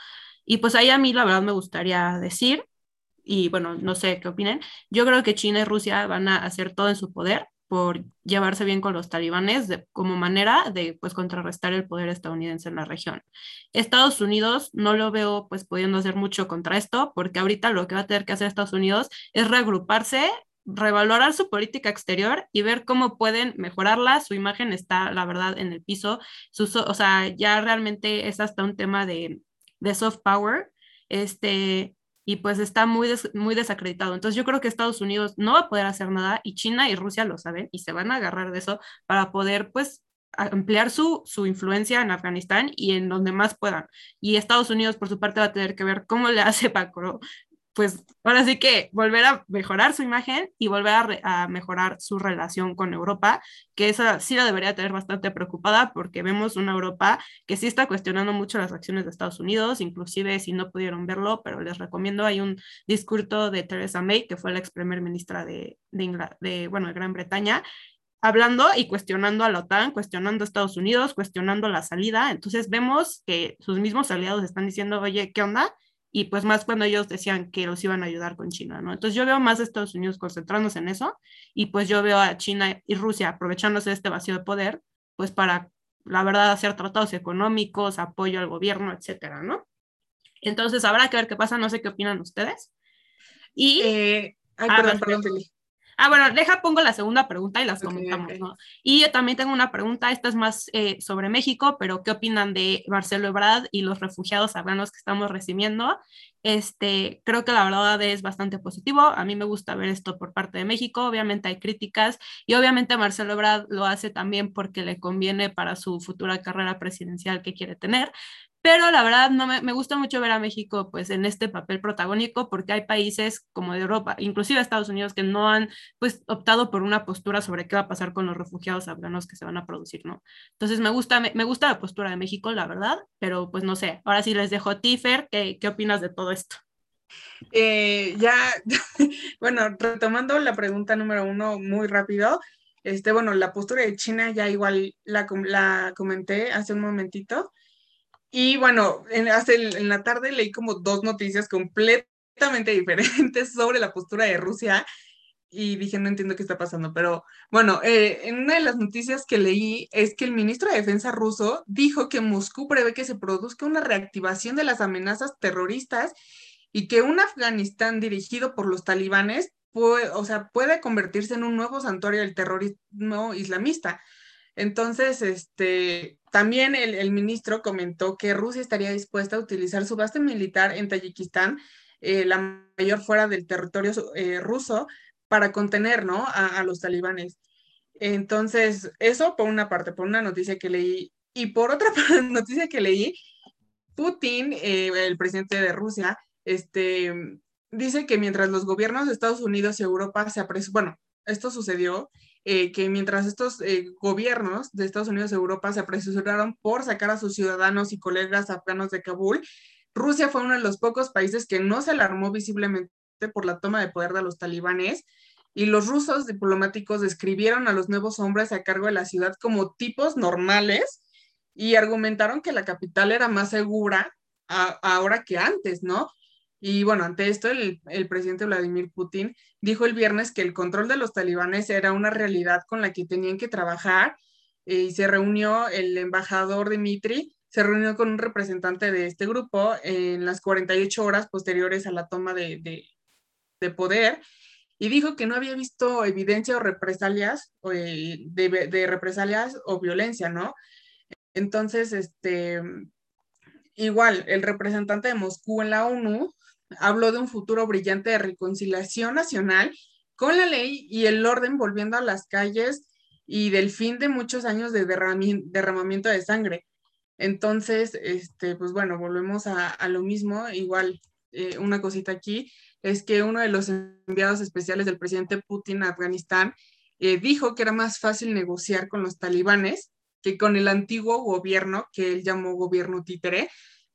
Y pues ahí a mí la verdad me gustaría decir y bueno, no sé qué opinen, yo creo que China y Rusia van a hacer todo en su poder por llevarse bien con los talibanes como manera de pues contrarrestar el poder estadounidense en la región. Estados Unidos no lo veo pues pudiendo hacer mucho contra esto porque ahorita lo que va a tener que hacer Estados Unidos es reagruparse revalorar su política exterior y ver cómo pueden mejorarla. Su imagen está, la verdad, en el piso. o sea, ya realmente es hasta un tema de, de soft power. Este, y pues está muy, muy desacreditado. Entonces yo creo que Estados Unidos no va a poder hacer nada y China y Rusia lo saben y se van a agarrar de eso para poder pues ampliar su, su influencia en Afganistán y en donde más puedan. Y Estados Unidos por su parte va a tener que ver cómo le [laughs] hace para pues ahora sí que volver a mejorar su imagen y volver a, mejorar su relación con Europa, que esa sí la debería tener bastante preocupada porque vemos una Europa que sí está cuestionando mucho las acciones de Estados Unidos, inclusive si no pudieron verlo, pero les recomiendo, hay un discurso de Theresa May, que fue la ex primer ministra de, de, de, bueno, de Gran Bretaña, hablando y cuestionando a la OTAN, cuestionando a Estados Unidos, cuestionando la salida. Entonces vemos que sus mismos aliados están diciendo, oye, ¿qué onda? Y pues más cuando ellos decían que los iban a ayudar con China, ¿no? Entonces yo veo más a Estados Unidos concentrándose en eso y pues yo veo a China y Rusia aprovechándose de este vacío de poder, pues para, la verdad, hacer tratados económicos, apoyo al gobierno, etcétera, ¿no? Entonces habrá que ver qué pasa, no sé qué opinan ustedes. Y... Eh, ay, perdón, perdón, Ah, bueno, deja, pongo la segunda pregunta y las comentamos, ¿no? Y yo también tengo una pregunta, esta es más eh, sobre México, pero ¿qué opinan de Marcelo Ebrard y los refugiados afganos que estamos recibiendo? Este, creo que la verdad es bastante positivo, a mí me gusta ver esto por parte de México, obviamente hay críticas y obviamente Marcelo Ebrard lo hace también porque le conviene para su futura carrera presidencial que quiere tener, pero la verdad no me, me, gusta mucho ver a México pues en este papel protagónico porque hay países como de Europa, inclusive Estados Unidos, que no han pues optado por una postura sobre qué va a pasar con los refugiados afganos que se van a producir, ¿no? Entonces me gusta, me, me gusta la postura de México, la verdad, pero pues no sé, ahora sí les dejo a Tifer, ¿qué, qué opinas de todo esto? Eh, ya, [laughs] bueno, retomando la pregunta número uno muy rápido, este, bueno, la postura de China ya igual la, la comenté hace un momentito. Y bueno, en, en la tarde leí como dos noticias completamente [laughs] diferentes sobre la postura de Rusia. y dije, no entiendo qué está pasando, pero bueno, eh, en una de las noticias que leí es que el ministro de Defensa ruso dijo que Moscú prevé que se produzca una reactivación de las amenazas terroristas y que un Afganistán dirigido por los talibanes puede, o sea, puede convertirse en un nuevo santuario del terrorismo islamista. Entonces, este, también el, ministro comentó que Rusia estaría dispuesta a utilizar su base militar en Tayikistán, eh, la mayor fuera del territorio eh, ruso, para contener, ¿no? A, los talibanes. Entonces, eso por una parte, por una noticia que leí. Y por otra [laughs] noticia que leí, Putin, eh, el presidente de Rusia, este, dice que mientras los gobiernos de Estados Unidos y Europa se apresuran, bueno, esto sucedió, eh, que mientras estos eh, gobiernos de Estados Unidos y Europa se apresuraron por sacar a sus ciudadanos y colegas afganos de Kabul, Rusia fue uno de los pocos países que no se alarmó visiblemente por la toma de poder de los talibanes y los rusos diplomáticos describieron a los nuevos hombres a cargo de la ciudad como tipos normales y argumentaron que la capital era más segura ahora que antes, ¿no? Y bueno, ante esto, el, presidente Vladimir Putin dijo el viernes que el control de los talibanes era una realidad con la que tenían que trabajar eh, y se reunió el embajador Dmitry, se reunió con un representante de este grupo en las 48 horas posteriores a la toma de, de poder y dijo que no había visto evidencia o represalias eh, de, represalias o violencia, ¿no? Entonces, este, igual, el representante de Moscú en la ONU habló de un futuro brillante de reconciliación nacional con la ley y el orden volviendo a las calles y del fin de muchos años de derramamiento de sangre. Entonces, este, pues bueno, volvemos a, lo mismo, igual eh, una cosita aquí, es que uno de los enviados especiales del presidente Putin a Afganistán eh, dijo que era más fácil negociar con los talibanes que con el antiguo gobierno, que él llamó gobierno títere,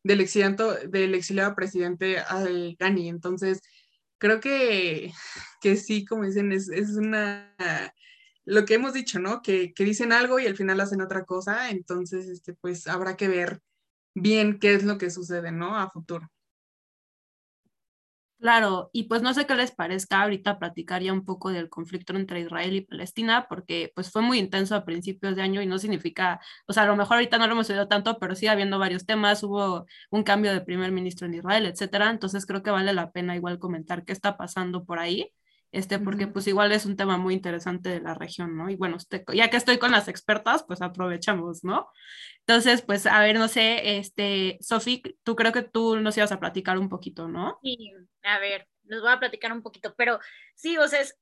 del exiliado, del exiliado presidente Ghani. Entonces, creo que, que sí, como dicen, es, es una lo que hemos dicho, ¿no? Que, que, dicen algo y al final hacen otra cosa, entonces, este, pues habrá que ver bien qué es lo que sucede, ¿no? A futuro. Claro, y pues no sé qué les parezca ahorita platicar ya un poco del conflicto entre Israel y Palestina, porque pues fue muy intenso a principios de año y no significa, o sea, a lo mejor ahorita no lo hemos oído tanto, pero sigue habiendo varios temas, hubo un cambio de primer ministro en Israel, etcétera, entonces creo que vale la pena igual comentar qué está pasando por ahí este, porque pues igual es un tema muy interesante de la región, ¿no? Y bueno, este, ya que estoy con las expertas, pues aprovechamos, ¿no? Entonces, pues a ver, no sé, este, Sofi, tú creo que tú nos ibas a platicar un poquito, ¿no? Sí, a ver, les voy a platicar un poquito, pero sí, o sea, es,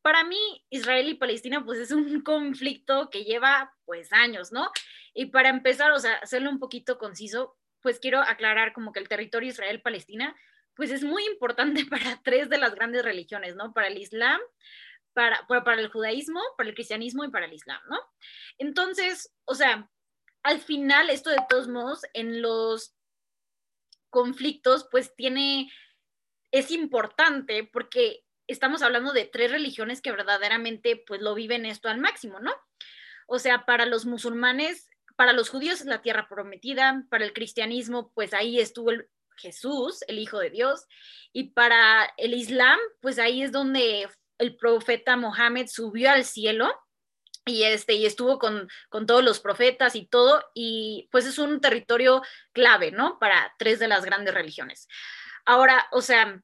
para mí Israel y Palestina pues es un [laughs] conflicto que lleva pues años, ¿no? Y para empezar, o sea, hacerlo un poquito conciso, pues quiero aclarar como que el territorio Israel-Palestina pues es muy importante [laughs] para tres de las grandes religiones, ¿no? Para el Islam, para, para, el judaísmo, para el cristianismo y para el Islam, ¿no? Entonces, o sea, al final esto de todos modos en los conflictos pues tiene, es importante porque estamos hablando de tres religiones que verdaderamente pues lo viven esto al máximo, ¿no? O sea, para los musulmanes, para los judíos es la tierra prometida, para el cristianismo pues ahí estuvo el, Jesús, el Hijo de Dios, y para el Islam, pues ahí es donde el profeta Mohammed subió al cielo y, este, y estuvo con, con, todos los profetas y todo, y pues es un territorio clave, ¿no? Para tres de las grandes religiones. Ahora, o sea,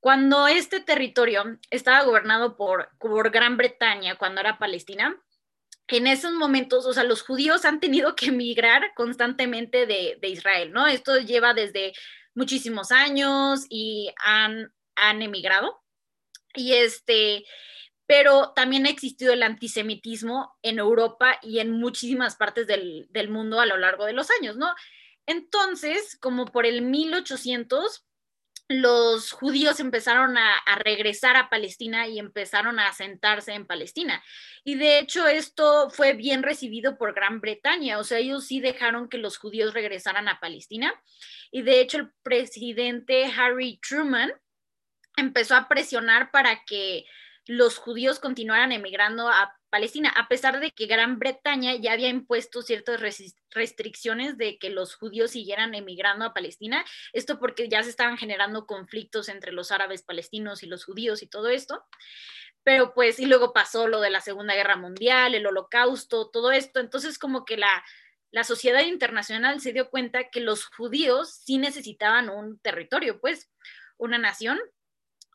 cuando este territorio estaba gobernado por, por Gran Bretaña, cuando era Palestina, en esos momentos, o sea, los judíos han tenido que emigrar constantemente de, Israel, ¿no? Esto lleva desde muchísimos años y han, han emigrado. Y este, pero también ha existido el antisemitismo en Europa y en muchísimas partes del, del mundo a lo largo de los años, ¿no? Entonces, como por el 1800, los judíos empezaron a, regresar a Palestina y empezaron a asentarse en Palestina. Y de hecho esto fue bien recibido por Gran Bretaña, o sea, ellos sí dejaron que los judíos regresaran a Palestina. Y de hecho el presidente Harry Truman empezó a presionar para que los judíos continuaran emigrando a Palestina, a pesar de que Gran Bretaña ya había impuesto ciertas restricciones de que los judíos siguieran emigrando a Palestina, esto porque ya se estaban generando conflictos entre los árabes palestinos y los judíos y todo esto. Pero pues, y luego pasó lo de la Segunda Guerra Mundial, el Holocausto, todo esto, entonces como que la, la sociedad internacional se dio cuenta que los judíos sí necesitaban un territorio, pues, una nación.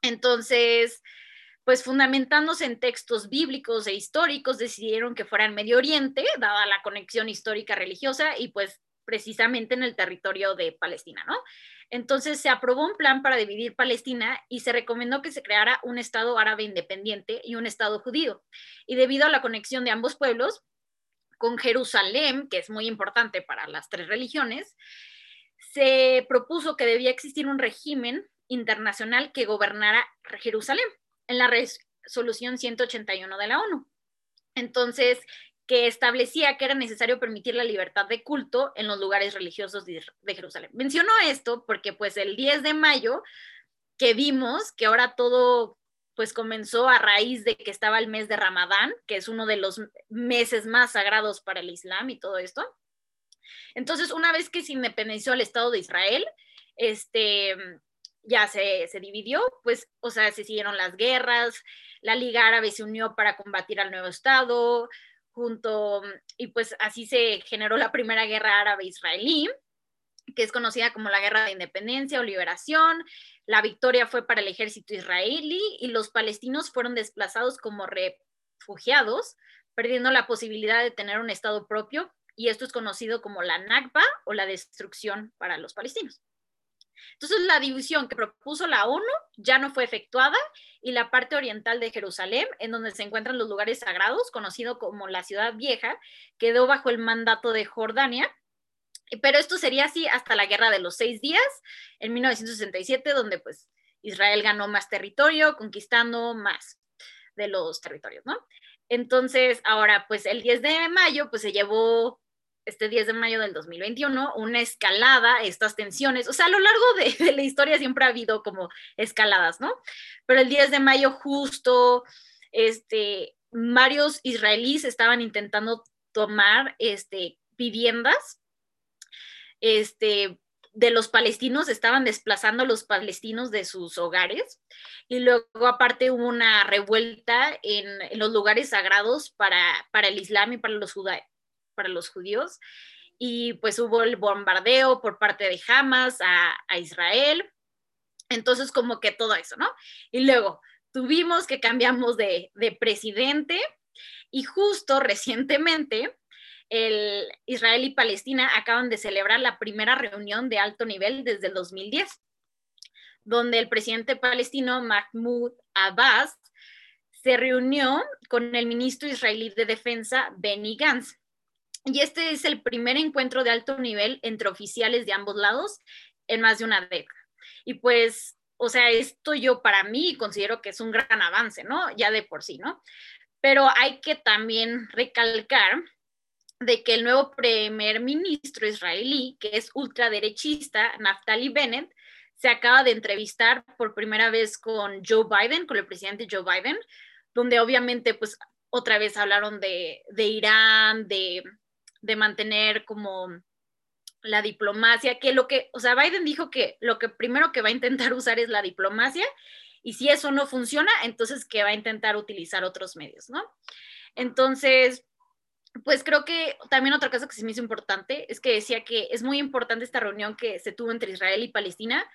Entonces, pues fundamentándose en textos bíblicos e históricos, decidieron que fuera en Medio Oriente, dada la conexión histórica religiosa, y pues precisamente en el territorio de Palestina, ¿no? Entonces se aprobó un plan para dividir Palestina y se recomendó que se creara un Estado árabe independiente y un Estado judío. Y debido a la conexión de ambos pueblos con Jerusalén, que es muy importante para las tres religiones, se propuso que debía existir un régimen internacional que gobernara Jerusalén en la resolución 181 de la ONU. Entonces, que establecía que era necesario permitir la libertad de culto en los lugares religiosos de, Jerusalén. Menciono esto porque pues el 10 de mayo que vimos que ahora todo pues comenzó a raíz de que estaba el mes de Ramadán, que es uno de los meses más sagrados para el Islam y todo esto. Entonces, una vez que se independizó el Estado de Israel, este, ya se, se, dividió, pues, o sea, se siguieron las guerras, la Liga Árabe se unió para combatir al nuevo Estado, junto, y pues así se generó la primera guerra árabe-israelí, que es conocida como la Guerra de Independencia o Liberación. La victoria fue para el ejército israelí y los palestinos fueron desplazados como refugiados, perdiendo la posibilidad de tener un Estado propio, y esto es conocido como la Nakba o la destrucción para los palestinos. Entonces, la división que propuso la ONU ya no fue efectuada y la parte oriental de Jerusalén, en donde se encuentran los lugares sagrados, conocido como la Ciudad Vieja, quedó bajo el mandato de Jordania. Pero esto sería así hasta la Guerra de los Seis Días, en 1967, donde pues Israel ganó más territorio, conquistando más de los territorios, ¿no? Entonces, ahora, pues el 10 de mayo, pues se llevó este 10 de mayo del 2021, una escalada, estas tensiones, o sea, a lo largo de, la historia siempre ha habido como escaladas, ¿no? Pero el 10 de mayo justo, este, varios israelíes estaban intentando tomar, este, viviendas, este, de los palestinos, estaban desplazando a los palestinos de sus hogares. Y luego aparte hubo una revuelta en, los lugares sagrados para, para el Islam y para los, judíos para los judíos. Y pues hubo el bombardeo por parte de Hamas a, Israel. Entonces, como que todo eso, ¿no? Y luego tuvimos que cambiamos de, de presidente y justo recientemente el Israel y Palestina acaban de celebrar la primera reunión de alto nivel desde el 2010, donde el presidente palestino Mahmoud Abbas se reunió con el ministro israelí de Defensa Benny Gantz y este es el primer encuentro de alto nivel entre oficiales de ambos lados en más de una década. Y pues, o sea, esto yo para mí considero que es un gran avance, ¿no? Ya de por sí, ¿no? Pero hay que también recalcar de que el nuevo primer ministro israelí, que es ultraderechista, Naftali Bennett, se acaba de entrevistar por primera vez con Joe Biden, con el presidente Joe Biden, donde obviamente pues otra vez hablaron de, de Irán, de, de mantener como la diplomacia, que lo que, o sea, Biden dijo que lo que primero que va a intentar [laughs] usar es la diplomacia y si eso no funciona, entonces que va a intentar utilizar otros medios, ¿no? Entonces, pues creo que también otra cosa que se me hizo importante es que decía que es muy importante esta reunión que se tuvo entre Israel y Palestina,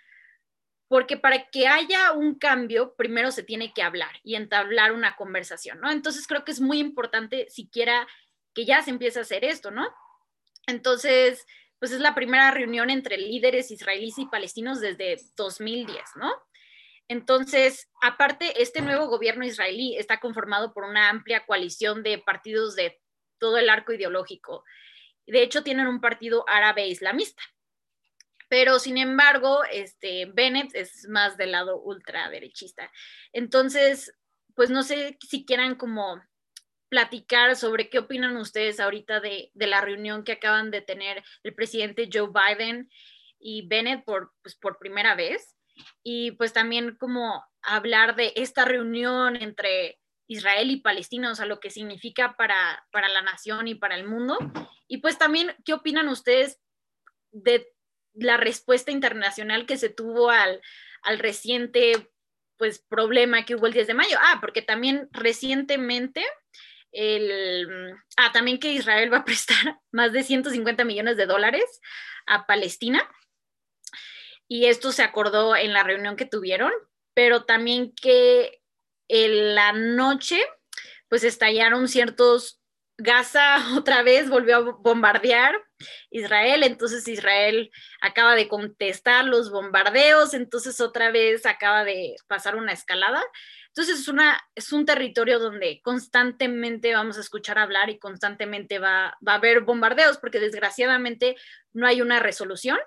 porque para que haya un cambio, primero se tiene que hablar y entablar una conversación, ¿no? Entonces creo que es muy importante siquiera que ya se empieza a hacer esto, ¿no? Entonces, pues es la primera reunión entre líderes israelíes y palestinos desde 2010, ¿no? Entonces, aparte, este nuevo gobierno israelí está conformado por una amplia coalición de partidos de todo el arco ideológico. De hecho, tienen un partido árabe islamista. Pero, sin embargo, este, Bennett es más del lado ultraderechista. Entonces, pues no sé si quieran como platicar sobre qué opinan ustedes ahorita de, la reunión que acaban de tener el presidente Joe Biden y Bennett por, pues, por primera vez. Y pues también como hablar de esta reunión entre Israel y Palestina, o sea, lo que significa para, para la nación y para el mundo. Y pues también, ¿qué opinan ustedes de la respuesta internacional que se tuvo al, al reciente pues problema que hubo el 10 de mayo? Ah, porque también recientemente el, ah, también que Israel va a prestar [laughs] más de 150 millones de dólares a Palestina. Y esto se acordó en la reunión que tuvieron, pero también que en la noche, pues estallaron ciertos, Gaza [laughs] otra vez volvió a bombardear Israel, entonces Israel acaba de contestar los bombardeos, entonces otra vez acaba de pasar una escalada. Entonces es, una, es un territorio donde constantemente vamos a escuchar hablar y constantemente va, va a haber bombardeos, porque desgraciadamente no hay una resolución.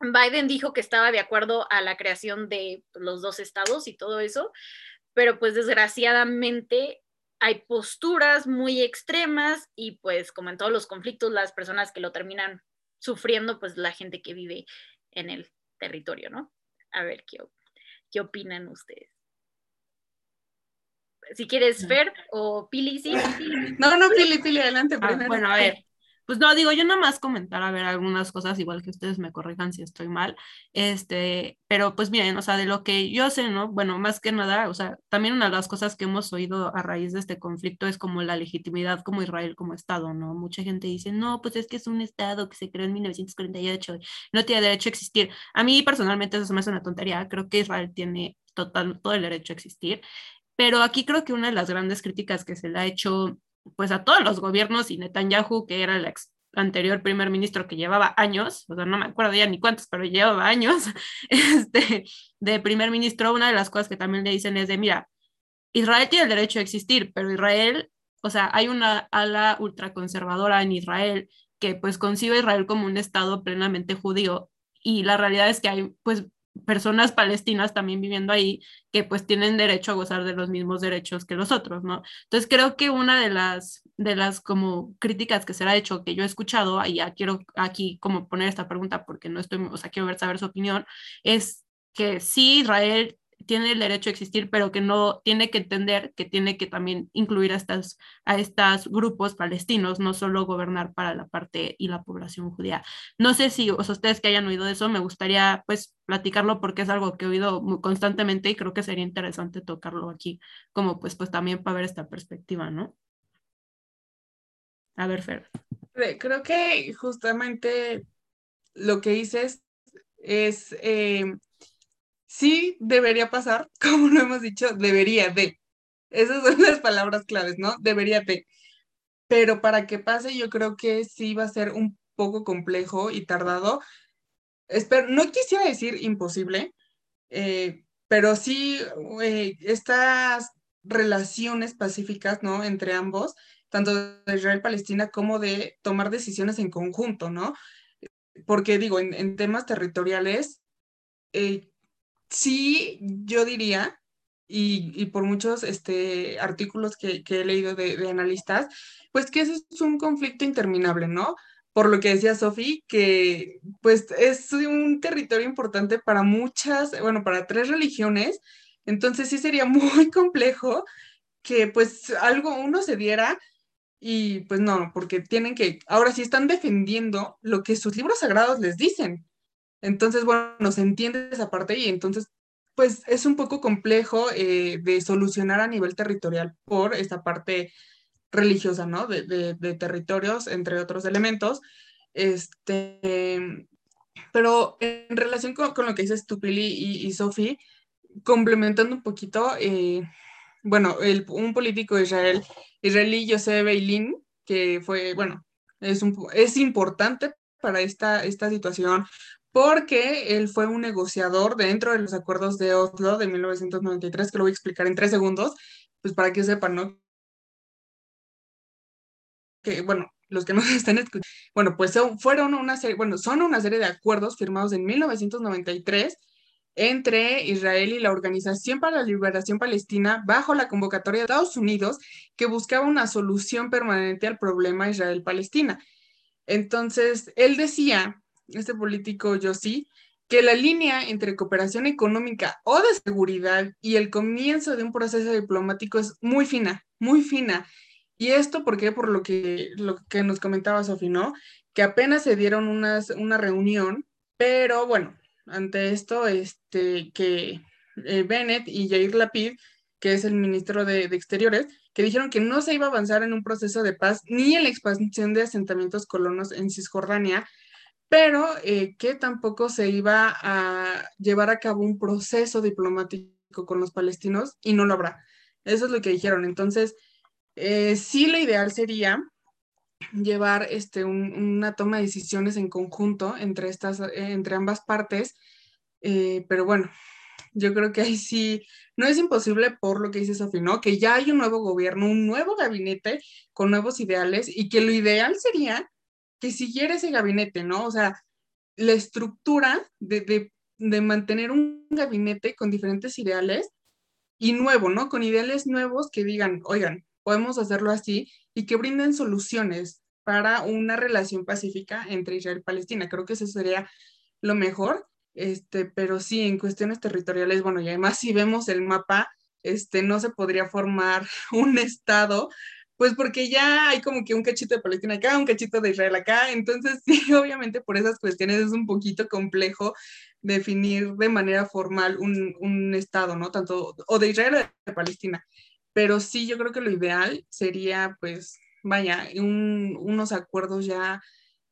Biden dijo que estaba de acuerdo a la creación de los dos estados y todo eso, pero pues desgraciadamente hay posturas muy extremas y pues como en todos los conflictos, las personas que lo terminan sufriendo, pues la gente que vive en el territorio, ¿no? A ver, ¿qué, qué opinan ustedes? Si quieres, Fer o Pili, sí. [laughs] No, no, Pili, Pili, adelante. Ah, bueno, a ver, pues no, digo, yo nada más comentar, a ver, algunas cosas, igual que ustedes me corrijan si estoy mal, este, pero pues miren, o sea, de lo que yo sé, ¿no? Bueno, más que nada, o sea, también una de las cosas que hemos oído a raíz de este conflicto es como la legitimidad como Israel como Estado, ¿no? Mucha gente dice, no, pues es que es un Estado que se creó en 1948, no tiene derecho a existir. A mí personalmente eso me hace una tontería, creo que Israel tiene total, todo el derecho a existir, pero aquí creo que una de las grandes críticas que se le ha hecho pues a todos los gobiernos y Netanyahu, que era el ex anterior primer ministro que llevaba años, o sea, no me acuerdo ya ni cuántos, pero llevaba años, [laughs] este, de primer ministro, una de las cosas que también le dicen es de, mira, Israel tiene el derecho a existir, pero Israel, o sea, hay una ala ultraconservadora en Israel que pues concibe a Israel como un estado plenamente judío y la realidad es que hay pues personas palestinas también viviendo ahí que pues tienen derecho a gozar de los mismos derechos que los otros, ¿no? Entonces creo que una de las, de las como críticas que se ha hecho, que yo he escuchado, y ya quiero aquí como poner esta pregunta porque no estoy, o sea, quiero ver, saber su opinión, es que sí, Israel tiene el derecho a existir, pero que no tiene que entender que tiene que también incluir a estas a estos grupos palestinos, no solo gobernar para la parte y la población judía. No sé si o ustedes que hayan oído eso, me gustaría pues platicarlo porque es algo que he oído constantemente y creo que sería interesante tocarlo aquí, como pues pues también para ver esta perspectiva, ¿no? A ver, Fer. Creo que justamente lo que dices es eh, sí debería pasar, [laughs] como lo hemos dicho, debería de. Esas son las palabras claves, ¿no? Debería de. Pero para que pase, yo creo que sí va a ser un poco complejo y tardado. Espero, no quisiera decir imposible, eh, pero sí eh, estas relaciones pacíficas, ¿no? Entre ambos, tanto de Israel Palestina como de tomar decisiones en conjunto, ¿no? Porque digo, en, temas territoriales, eh, sí, yo diría, y, por muchos este, artículos que, he leído de, analistas, pues que ese es un conflicto interminable, ¿no? Por lo que decía Sofi, que pues es un territorio importante para muchas, bueno, para tres religiones, entonces sí sería [laughs] muy complejo que pues algo uno se diera y pues no, porque tienen que, ahora sí están defendiendo lo que sus libros sagrados les dicen. Entonces, bueno, se entiende esa parte y entonces, pues es un poco complejo eh, de solucionar a nivel territorial por esta parte religiosa, ¿no? De, territorios, entre otros elementos. Este, pero en relación con, lo que dices tú, Pili y, y Sofi, complementando un poquito, eh, bueno, un político de Israel, israelí, José Beilín, que fue, bueno, es, un, es importante para esta, esta situación porque él fue un negociador dentro de los acuerdos de Oslo de 1993, que lo voy a explicar en tres segundos, pues para que sepan, ¿no? Que, bueno, los que [laughs] nos están escuchando, bueno, pues son, fueron una serie, bueno, son una serie de acuerdos firmados en 1993 entre Israel y la Organización para la Liberación Palestina bajo la convocatoria de Estados Unidos que buscaba una solución permanente al problema Israel-Palestina. Entonces, él decía este político Yossi, que la línea entre cooperación económica o de seguridad y el comienzo de un proceso diplomático es muy fina, muy fina. Y esto, ¿por qué? Por lo que, lo que nos comentaba Sofi, ¿no? Que apenas se dieron unas, una reunión, pero bueno, ante esto, este, que eh, Bennett y Jair Lapid, que es el ministro de, Exteriores, que dijeron que no se iba a avanzar en un proceso de paz ni en la expansión de asentamientos colonos en Cisjordania, pero eh, que tampoco se iba a llevar a cabo un proceso diplomático con los palestinos y no lo habrá. Eso es lo que dijeron. Entonces, eh, sí, lo ideal sería llevar este, una toma de decisiones en conjunto entre, estas, entre ambas partes, pero bueno, yo creo que ahí sí, no es imposible por lo que dice Sofi, ¿no? Que ya hay un nuevo gobierno, un nuevo gabinete con nuevos ideales y que lo ideal sería que siguiera ese gabinete, ¿no? O sea, la estructura de, de mantener un gabinete con diferentes ideales y nuevo, ¿no? Con ideales nuevos que digan, oigan, podemos hacerlo así y que brinden soluciones para una relación pacífica entre Israel y Palestina. Creo que eso sería lo mejor este, pero sí, en cuestiones territoriales, bueno, y además si vemos el mapa, este, no se podría formar [laughs] un estado, pues porque ya hay como que un cachito de Palestina acá, un cachito de Israel acá, entonces [laughs] sí, obviamente por esas cuestiones es un poquito complejo definir de manera formal un, un estado, ¿no? Tanto o de Israel o de Palestina, pero sí, yo creo que lo ideal sería, pues, vaya, un, unos acuerdos ya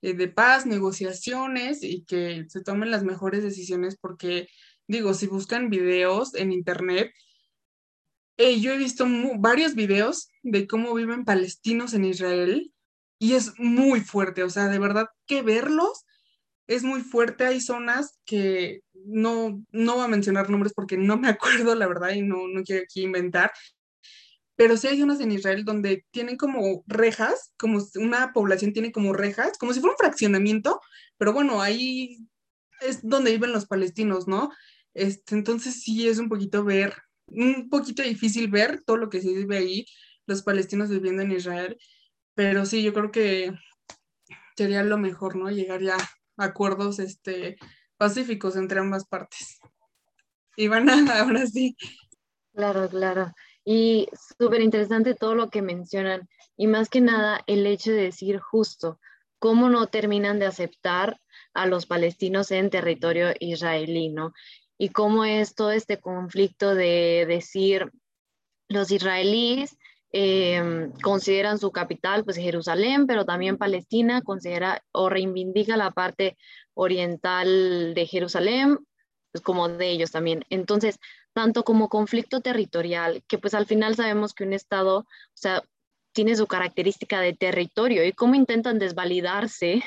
eh, de paz, negociaciones y que se tomen las mejores decisiones porque, digo, si buscan videos en internet, eh, yo he visto varios videos de cómo viven palestinos en Israel y es muy fuerte, o sea, de verdad que verlos es muy fuerte. Hay zonas que no, no voy a mencionar nombres porque no me [laughs] acuerdo, la verdad, y no, no quiero aquí inventar, pero sí hay zonas en Israel donde tienen como rejas, como una población tiene como rejas, como si fuera un fraccionamiento, pero bueno, ahí es donde viven los palestinos, ¿no? Este, entonces sí es un poquito ver, un poquito difícil ver todo lo que se vive ahí, los palestinos viviendo en Israel, pero sí, yo creo que sería lo mejor, ¿no? Llegar ya a acuerdos este, pacíficos entre ambas partes. Ivana, [laughs] ahora sí. Claro, claro. Y súper interesante todo lo que mencionan y más que nada el hecho de decir justo, cómo no terminan de aceptar a los palestinos en territorio israelí, ¿no? Y cómo es todo este conflicto de decir los israelíes em, consideran su capital, pues Jerusalén, pero también Palestina considera o reivindica la parte oriental de Jerusalén, pues como de ellos también. Entonces, tanto como conflicto territorial, que pues al final sabemos que un Estado, o sea, tiene su característica de territorio y cómo intentan desvalidarse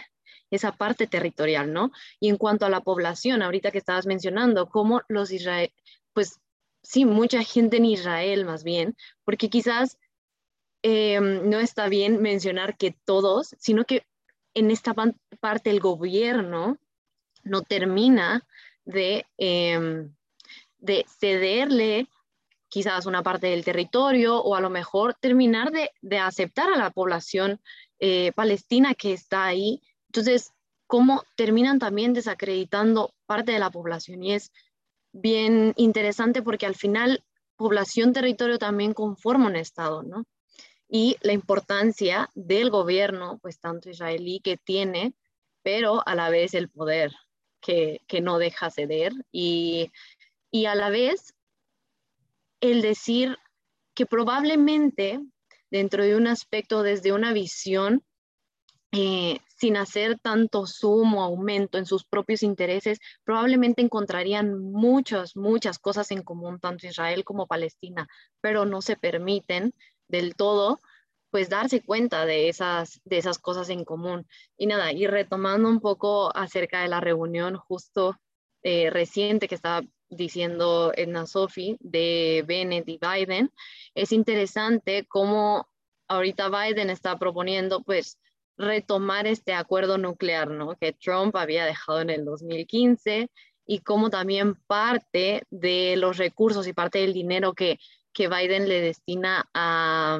esa parte territorial, ¿no? Y en cuanto a la población, ahorita que estabas mencionando, cómo los Israel, pues sí, mucha gente en Israel más bien, porque quizás em, no está bien mencionar que todos, sino que en esta parte el gobierno no termina de... Em, de cederle quizás una parte del territorio o a lo mejor terminar de, aceptar a la población eh, palestina que está ahí. Entonces, ¿cómo terminan también desacreditando parte de la población? Y es bien interesante porque al final población, territorio también conforma un Estado, ¿no? Y la importancia del gobierno, pues tanto israelí que tiene, pero a la vez el poder que, que no deja ceder. Y y a la vez el decir que probablemente dentro de un aspecto, desde una visión, eh, sin hacer tanto sumo aumento en sus propios intereses, probablemente encontrarían muchas, muchas cosas en común, tanto Israel como Palestina, pero no se permiten del todo pues darse cuenta de esas, de esas cosas en común. Y nada, y retomando un poco acerca de la reunión justo eh, reciente que estaba diciendo Edna Sophie de Bennett y Biden, es interesante cómo ahorita Biden está proponiendo pues retomar este acuerdo nuclear, ¿no? Que Trump había dejado en el 2015 y cómo también parte de los recursos y parte del dinero que, que Biden le destina a,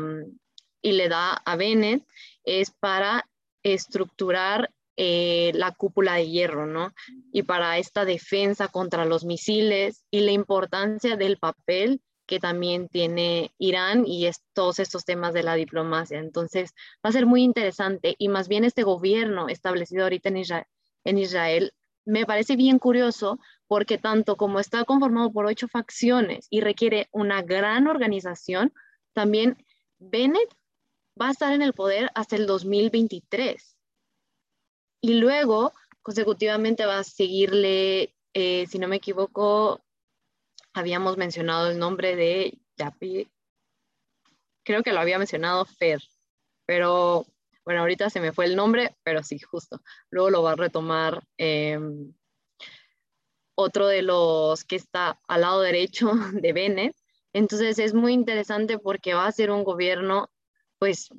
y le da a Bennett es para estructurar eh, la cúpula de hierro, ¿no? Y para esta defensa contra los misiles y la importancia del papel que también tiene Irán y todos estos temas de la diplomacia. Entonces, va a ser muy interesante y más bien este gobierno establecido ahorita en Israel, en Israel me parece bien curioso porque tanto como está conformado por ocho facciones y requiere una gran organización, también Bennett va a estar en el poder hasta el 2023. Y luego, consecutivamente, va a seguirle, eh, si no me equivoco, habíamos mencionado el nombre de Yapi, creo que lo había mencionado Fer, pero bueno, ahorita se me fue el nombre, pero sí, justo. Luego lo va a retomar em, otro de los que está al lado derecho [laughs] de Bennett. Entonces es muy interesante porque va a ser un gobierno, pues,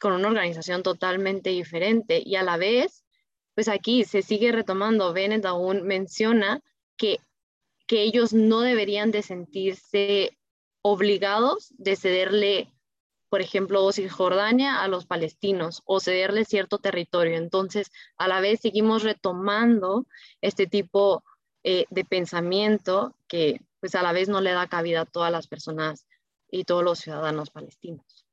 con una organización totalmente diferente y a la vez, pues aquí se sigue retomando. Bennett aún menciona que que ellos no deberían de sentirse obligados de cederle, por ejemplo, Cisjordania a los palestinos o cederle cierto territorio. Entonces, a la vez seguimos retomando este tipo eh, de pensamiento que pues a la vez no le da cabida a todas las personas y todos los ciudadanos palestinos.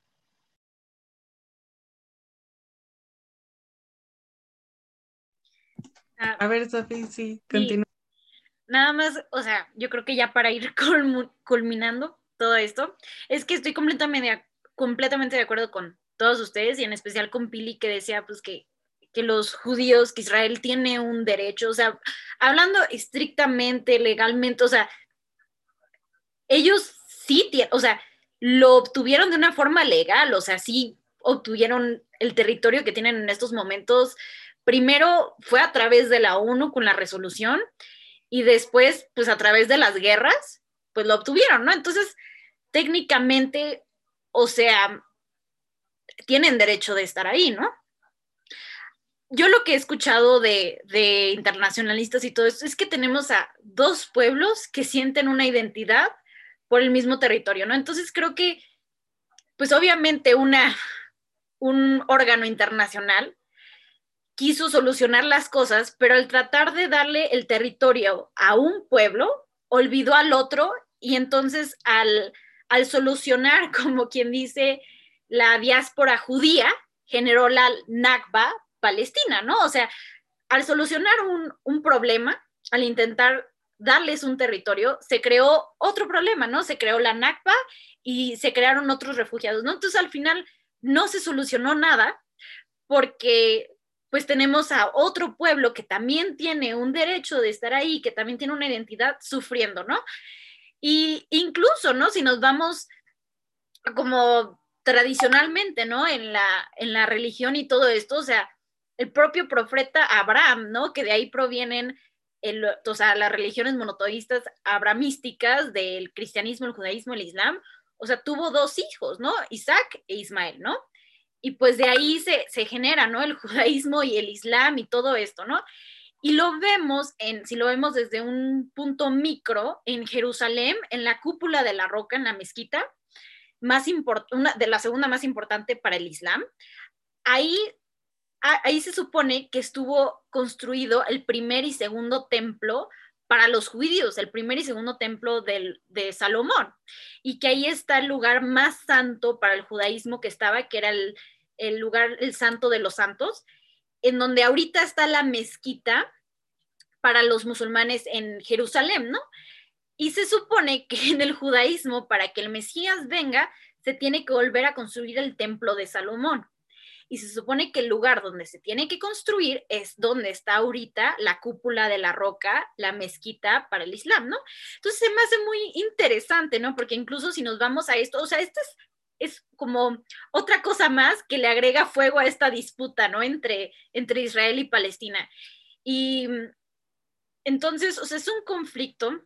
A ver, Sofi, sí, continúa nada más, o sea, yo creo que ya para ir [laughs] culminando todo esto, es que estoy completamente, completamente de acuerdo con todos ustedes y en especial con Pili que decía pues que, que los judíos, que Israel tiene un derecho, o sea, hablando estrictamente, legalmente, o sea, ellos sí tienen, o sea, lo obtuvieron de una forma legal, o sea, sí obtuvieron el territorio que tienen en estos momentos. Primero fue a través de la ONU con la resolución y después, pues a través de las guerras, pues lo obtuvieron, ¿no? Entonces, técnicamente, o sea, tienen derecho de estar ahí, ¿no? Yo lo que he escuchado de, de internacionalistas y todo esto es que tenemos a dos pueblos que sienten una identidad por el mismo territorio, ¿no? Entonces creo que, pues obviamente una, un órgano internacional quiso solucionar las cosas, pero al tratar de darle el territorio a un pueblo, olvidó al otro y entonces al, al solucionar, [laughs] como quien dice, la diáspora judía, generó la Nakba palestina, ¿no? O sea, al solucionar un, un problema, al intentar darles un territorio, se creó otro problema, ¿no? Se creó la Nakba y se crearon otros refugiados, ¿no? Entonces al final no se solucionó nada porque pues tenemos a otro pueblo que también tiene un derecho de estar ahí, que también tiene una identidad sufriendo, ¿no? Y incluso, ¿no? Si nos vamos como tradicionalmente, ¿no? En la, en la religión y todo esto, o sea, el propio profeta Abraham, ¿no? Que de ahí provienen el, o sea, las religiones monoteístas abramísticas del cristianismo, el judaísmo, el islam, o sea, tuvo dos hijos, ¿no? Isaac e Ismael, ¿no? Y pues de ahí se, se genera, ¿no? El judaísmo y el islam y todo esto, ¿no? Y lo vemos, en, si lo vemos desde un punto micro, en Jerusalén, en la cúpula de la roca, en la mezquita, más una, de la segunda más importante para el Islam, ahí, ahí se supone que estuvo construido el primer y segundo templo para los judíos, el primer y segundo templo del, de Salomón, y que ahí está el lugar más santo para el judaísmo que estaba, que era el, el lugar, el santo de los santos, en donde ahorita está la mezquita para los musulmanes en Jerusalén, ¿no? Y se supone que [laughs] en el judaísmo, para que el Mesías venga, se tiene que volver a construir el templo de Salomón y se supone que el lugar donde se tiene que construir es donde está ahorita la cúpula de la roca, la mezquita para el Islam, ¿no? Entonces se me hace muy interesante, ¿no? Porque incluso si nos vamos a esto, o sea, esto es, es como otra cosa más que le agrega fuego a esta disputa, ¿no? Entre, entre Israel y Palestina. Y entonces, o sea, es un conflicto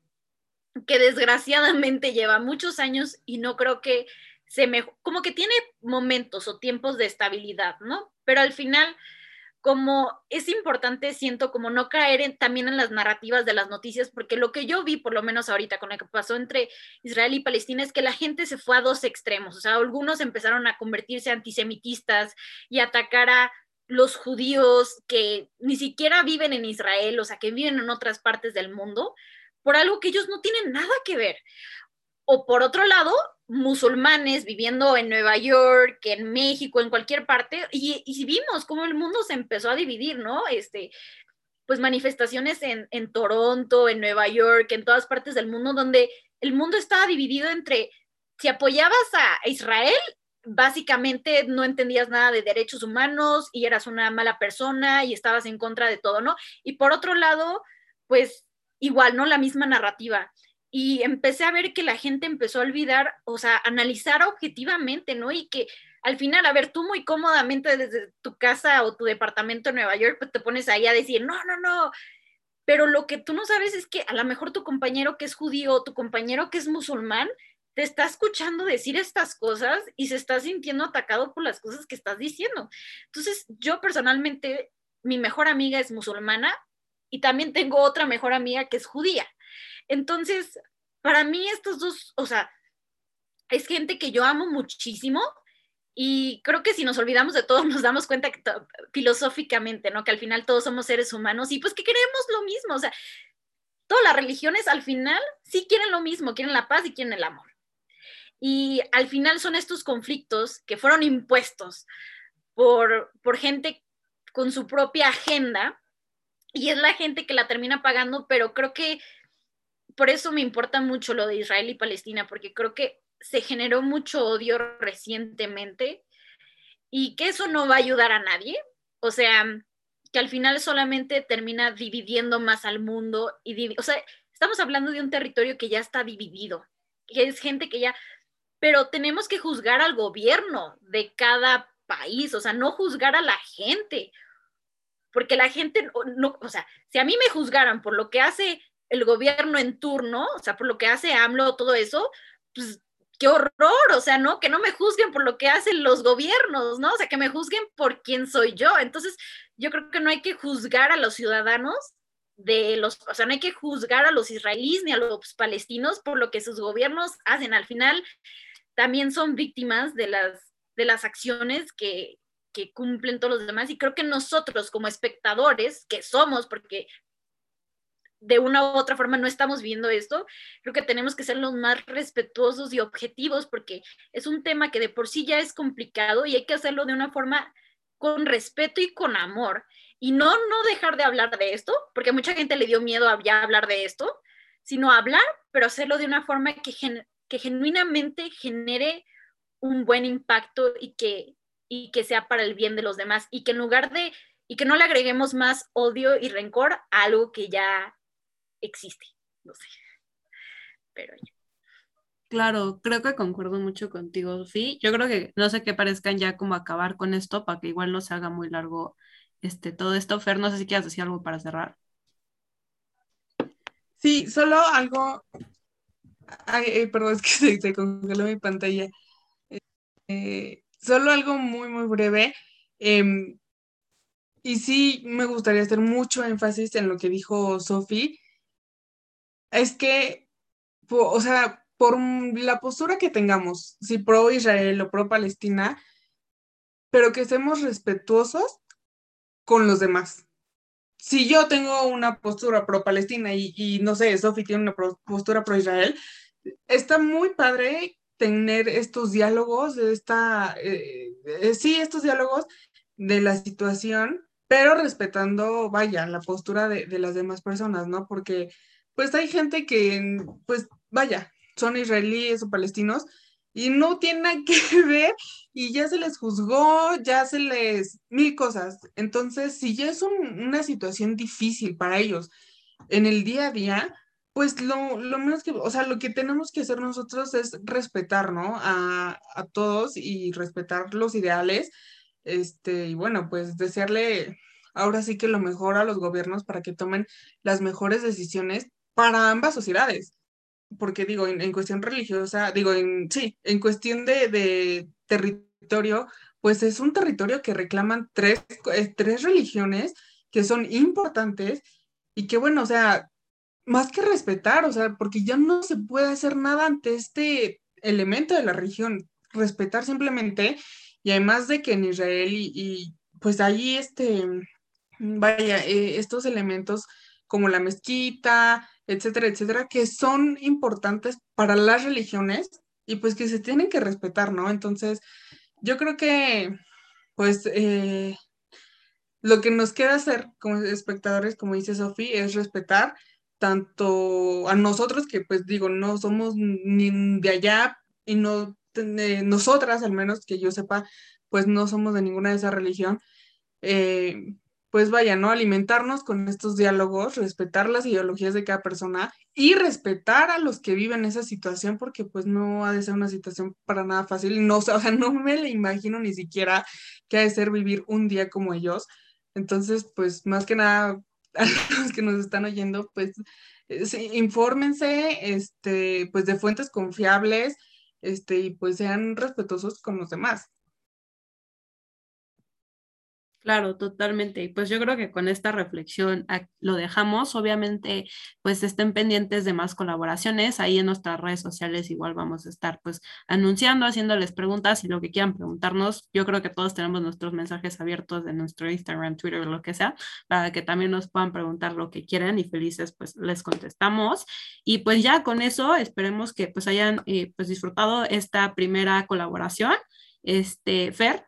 que desgraciadamente lleva muchos años y no creo que se me, como que tiene momentos o tiempos de estabilidad, ¿no? Pero al final, como es importante, siento como no caer también en las narrativas de las noticias, porque lo que yo vi, por lo menos ahorita con lo que pasó entre Israel y Palestina, es que la gente se fue a dos extremos, o sea, algunos empezaron a convertirse antisemitistas y atacar a los judíos que ni siquiera viven en Israel, o sea, que viven en otras partes del mundo, por algo que ellos no tienen nada que ver. O por otro lado, musulmanes viviendo en Nueva York, en México, en cualquier parte, y, y vimos cómo el mundo se empezó a dividir, ¿no? Este, pues manifestaciones en, en Toronto, en Nueva York, en todas partes del mundo, donde el mundo estaba dividido entre si apoyabas a Israel, básicamente no entendías nada de derechos humanos y eras una mala persona y estabas en contra de todo, ¿no? Y por otro lado, pues igual, ¿no? La misma narrativa. Y empecé a ver que la gente empezó a olvidar, o sea, analizar objetivamente, ¿no? Y que al final, a ver, tú muy cómodamente desde tu casa o tu departamento en Nueva York, pues te pones ahí a decir, no, no, no. Pero lo que tú no sabes es que a lo mejor tu compañero que es judío, tu compañero que es musulmán, te está escuchando decir estas cosas y se está sintiendo atacado por las cosas que estás diciendo. Entonces, yo personalmente, mi mejor amiga es musulmana y también tengo otra mejor amiga que es judía. Entonces, para mí estos dos, o sea, es gente que yo amo muchísimo y creo que si nos olvidamos de todo, [laughs] nos damos cuenta filosóficamente, ¿no? Que al final todos somos seres humanos y pues que queremos lo mismo, o sea, todas las religiones al final sí quieren lo mismo, quieren la paz y quieren el amor. Y al final son estos conflictos que fueron impuestos por, por gente con su propia agenda y es la gente que la termina pagando, pero creo que por eso me importa mucho lo de Israel y Palestina, porque creo que se generó mucho odio recientemente y que eso no va a ayudar a nadie. O sea, que al final solamente termina dividiendo más al mundo y o sea, estamos hablando de un territorio que ya está dividido, que es gente que ya pero tenemos que juzgar al gobierno de cada país, o sea, no juzgar a la gente, porque la gente, no, o sea, si a mí me juzgaran por lo que hace el gobierno en turno, o sea, por lo que hace AMLO, todo eso, pues qué horror, o sea, ¿no? Que no me juzguen por lo que hacen los gobiernos, ¿no? O sea, que me juzguen por quién soy yo. Entonces, yo creo que no hay que juzgar a los ciudadanos de los, o sea, no hay que juzgar a los israelíes ni a los palestinos por lo que sus gobiernos hacen. Al final, también son víctimas de las, de las acciones que, que cumplen todos los demás. Y creo que nosotros como espectadores, que somos, porque de una u otra forma no estamos viendo esto, creo que tenemos que ser los más respetuosos y objetivos porque es un tema que de por sí ya es complicado y hay que hacerlo de una forma con respeto y con amor. Y no, no dejar de hablar de esto, porque mucha gente le dio miedo ya hablar de esto, sino hablar, pero hacerlo de una forma que, que genuinamente genere un buen impacto y que, y que sea para el bien de los demás y que en lugar de, y que no le agreguemos más odio y rencor a algo que ya existe. No sé. Pero ya. Claro, creo que concuerdo mucho contigo, Sofía. Yo creo que no sé qué parezcan ya como acabar con esto para que igual no se haga muy largo este, todo esto. Fer, no sé si quieres decir algo para cerrar. Sí, solo algo Ay, eh, perdón, [laughs] es que se, congeló mi pantalla. Eh, solo algo muy, muy breve. Em, y sí, me gustaría hacer mucho énfasis en lo que dijo Sofi. Es que, o sea, por la postura que tengamos, si pro Israel o pro Palestina, pero que estemos respetuosos con los demás. Si yo tengo una postura pro Palestina y, y no sé, Sofi tiene una postura pro Israel, está muy padre tener estos diálogos, esta, eh, eh, sí, estos diálogos de la situación, pero respetando, vaya, la postura de, de, las demás personas, ¿no? Porque pues hay gente que, pues, vaya, son israelíes o palestinos y no tienen que [laughs] ver y ya se les juzgó, ya se les mil cosas. Entonces, si ya es una situación difícil para ellos en el día a día, pues lo, menos que, o sea, lo que tenemos que hacer nosotros es respetar, ¿no? A, todos y respetar los ideales. Este, y bueno, pues desearle ahora sí que lo mejor a los gobiernos para que tomen las mejores decisiones para ambas sociedades. Porque digo, en, cuestión religiosa, digo, en, sí, en cuestión de, de, territorio, pues es un territorio que reclaman tres, eh, tres religiones que son importantes y que bueno, o sea, más que respetar, o sea, porque ya no se puede hacer nada ante este elemento de la región, respetar simplemente, y además de que en Israel y, pues ahí este, vaya, eh, estos elementos como la mezquita, etcétera, etcétera, que son importantes para las religiones y pues que se tienen que respetar, ¿no? Entonces, yo creo que, pues, eh, lo que nos queda hacer como espectadores, como dice Sofi, es respetar tanto a nosotros, que pues digo, no somos ni de allá y no, eh, nosotras al menos que yo sepa, pues no somos de ninguna de esa religión, eh, pues vaya, ¿no? Alimentarnos con estos diálogos, respetar las ideologías de cada persona y respetar a los que viven esa situación, porque pues no ha de ser una situación para nada fácil. No, [laughs] o sea, no me la imagino ni siquiera que ha de ser vivir un día como ellos. Entonces, pues más que nada, [laughs] a los que nos están oyendo, pues infórmense, este, pues de fuentes confiables, este, y pues sean respetuosos con los demás. Claro, totalmente. Y pues yo creo que con esta reflexión lo dejamos. Obviamente, pues estén pendientes de más colaboraciones. Ahí en nuestras redes sociales igual vamos a estar pues anunciando, haciéndoles preguntas y lo que quieran preguntarnos. Yo creo que todos tenemos nuestros mensajes abiertos de nuestro Instagram, Twitter, lo que sea, para que también nos puedan preguntar lo que quieran y felices pues les contestamos. Y pues ya con eso esperemos que pues hayan eh, pues disfrutado esta primera colaboración. Este, Fer.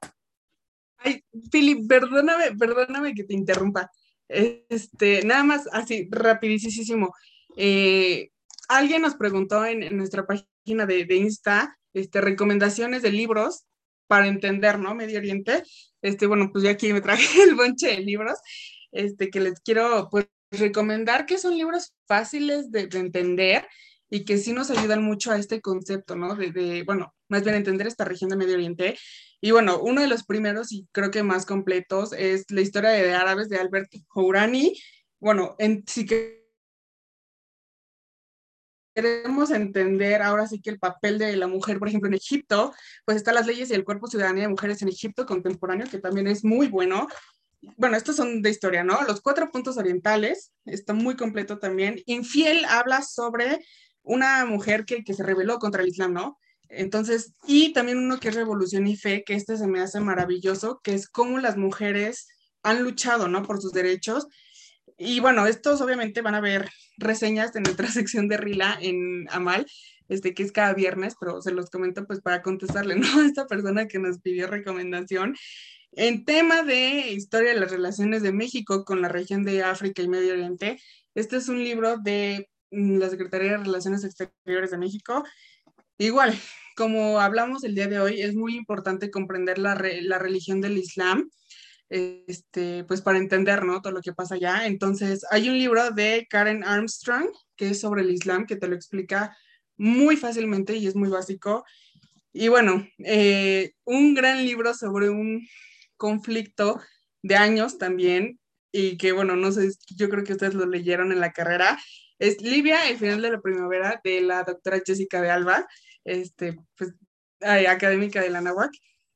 Ay, Philip, perdóname, perdóname que te interrumpa. Este, nada más así, rapidísimo. Eh, alguien nos preguntó en, nuestra página de, de, Insta este, recomendaciones de libros para entender, ¿no? Medio Oriente. Este, bueno, pues ya aquí me traje [laughs] el bonche de libros este, que les quiero pues, recomendar, que son libros fáciles de, de entender y que sí nos ayudan mucho a este concepto, ¿no? De, de, bueno, más bien entender esta región de Medio Oriente y bueno, uno de los primeros y creo que más completos es la historia de árabes de Albert Hourani. Bueno, en, queremos entender ahora sí que el papel de la mujer, por ejemplo, en Egipto, pues están las leyes y el cuerpo ciudadanía de mujeres en Egipto contemporáneo, que también es muy bueno. Bueno, estos son de historia, ¿no? Los cuatro puntos orientales, está muy completo también. Infiel habla sobre una mujer que, que se rebeló contra el Islam, ¿no? Entonces, y también uno que es Revolución y Fe, que este se me hace maravilloso, que es cómo las mujeres han luchado, ¿no? Por sus derechos. Y bueno, estos obviamente van a ver reseñas en nuestra [laughs] sección de Rila en Amal, este, que es cada viernes, pero se los comento pues para contestarle, [laughs] ¿no? A esta persona que nos pidió recomendación. En tema de historia de las relaciones de México con la región de África y Medio Oriente, este es un libro de la Secretaría de Relaciones Exteriores de México. Igual, como hablamos el día de hoy, es muy importante comprender la, la religión del Islam, este, pues para entender ¿no? todo lo que pasa allá. Entonces, hay un libro de Karen Armstrong que es sobre el Islam, que te lo explica muy fácilmente y es muy básico. Y bueno, eh, un gran libro sobre un conflicto de años también, y que bueno, no sé, yo creo que ustedes lo leyeron en la carrera, es Libia, el final de la primavera, de la doctora Jessica de Alba este, pues, académica de la NAWAC.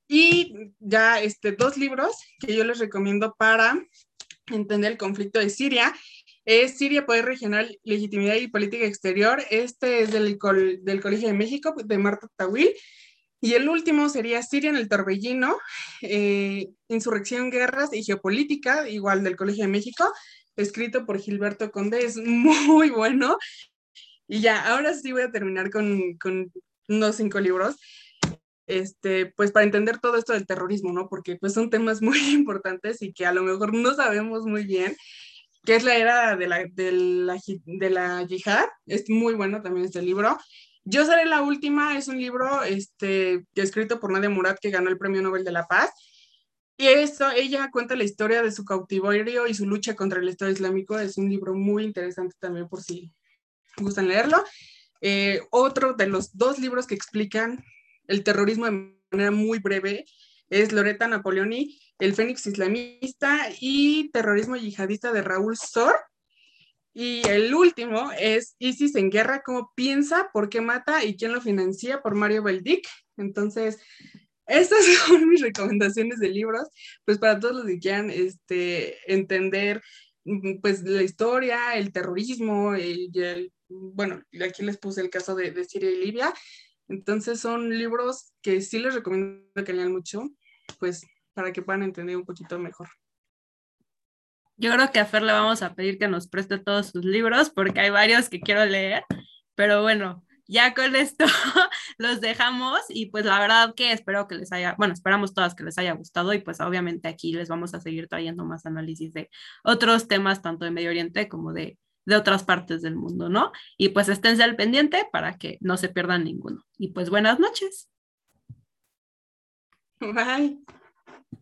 Y ya este, dos libros que yo les recomiendo para entender el conflicto de Siria. Es Siria, Poder Regional, Legitimidad y Política Exterior. Este es del, del Colegio de México, de Marta Tawil. Y el último sería Siria en el Torbellino, eh, Insurrección, Guerras y Geopolítica, igual del Colegio de México, escrito por Gilberto Conde. Es [laughs] muy bueno. Y ya, ahora sí voy a terminar con, con unos cinco libros, este, pues para entender todo esto del terrorismo, ¿no? Porque pues son temas [laughs] muy importantes y que a lo mejor no sabemos muy bien, que es la era de la, de la, de la yihad, es muy bueno también este libro. Yo seré la última, es un libro este, escrito por Nadia Murad que ganó el Premio Nobel de la Paz. Y eso, ella cuenta la historia de su cautiverio y su lucha contra el Estado Islámico. Es un libro muy interesante también por si gustan leerlo. Eh, otro de los dos libros que explican el terrorismo de manera muy breve es Loreta Napoleoni, El Fénix Islamista y Terrorismo Yihadista de Raúl Sor. Y el último es ISIS en guerra, cómo piensa, por qué mata y quién lo financia, por Mario Beldic. Entonces, estas [laughs] son mis recomendaciones de libros, pues para todos los que quieran este, entender mm, pues la historia, el terrorismo, el, bueno, aquí les puse el caso de, Siria y Libia. Entonces son libros que sí les recomiendo que lean mucho, pues para que puedan entender un poquito mejor. Yo creo que a Fer le vamos a pedir que nos preste todos sus libros porque hay varios que quiero leer, pero bueno, ya con esto [laughs] los dejamos y pues la verdad que espero que les haya, bueno, esperamos todas que les haya gustado y pues obviamente aquí les vamos a seguir trayendo más análisis de otros temas, tanto de Medio Oriente como de, de otras partes del mundo, ¿no? Y pues esténse al pendiente para que no se pierdan ninguno. Y pues buenas noches. Bye.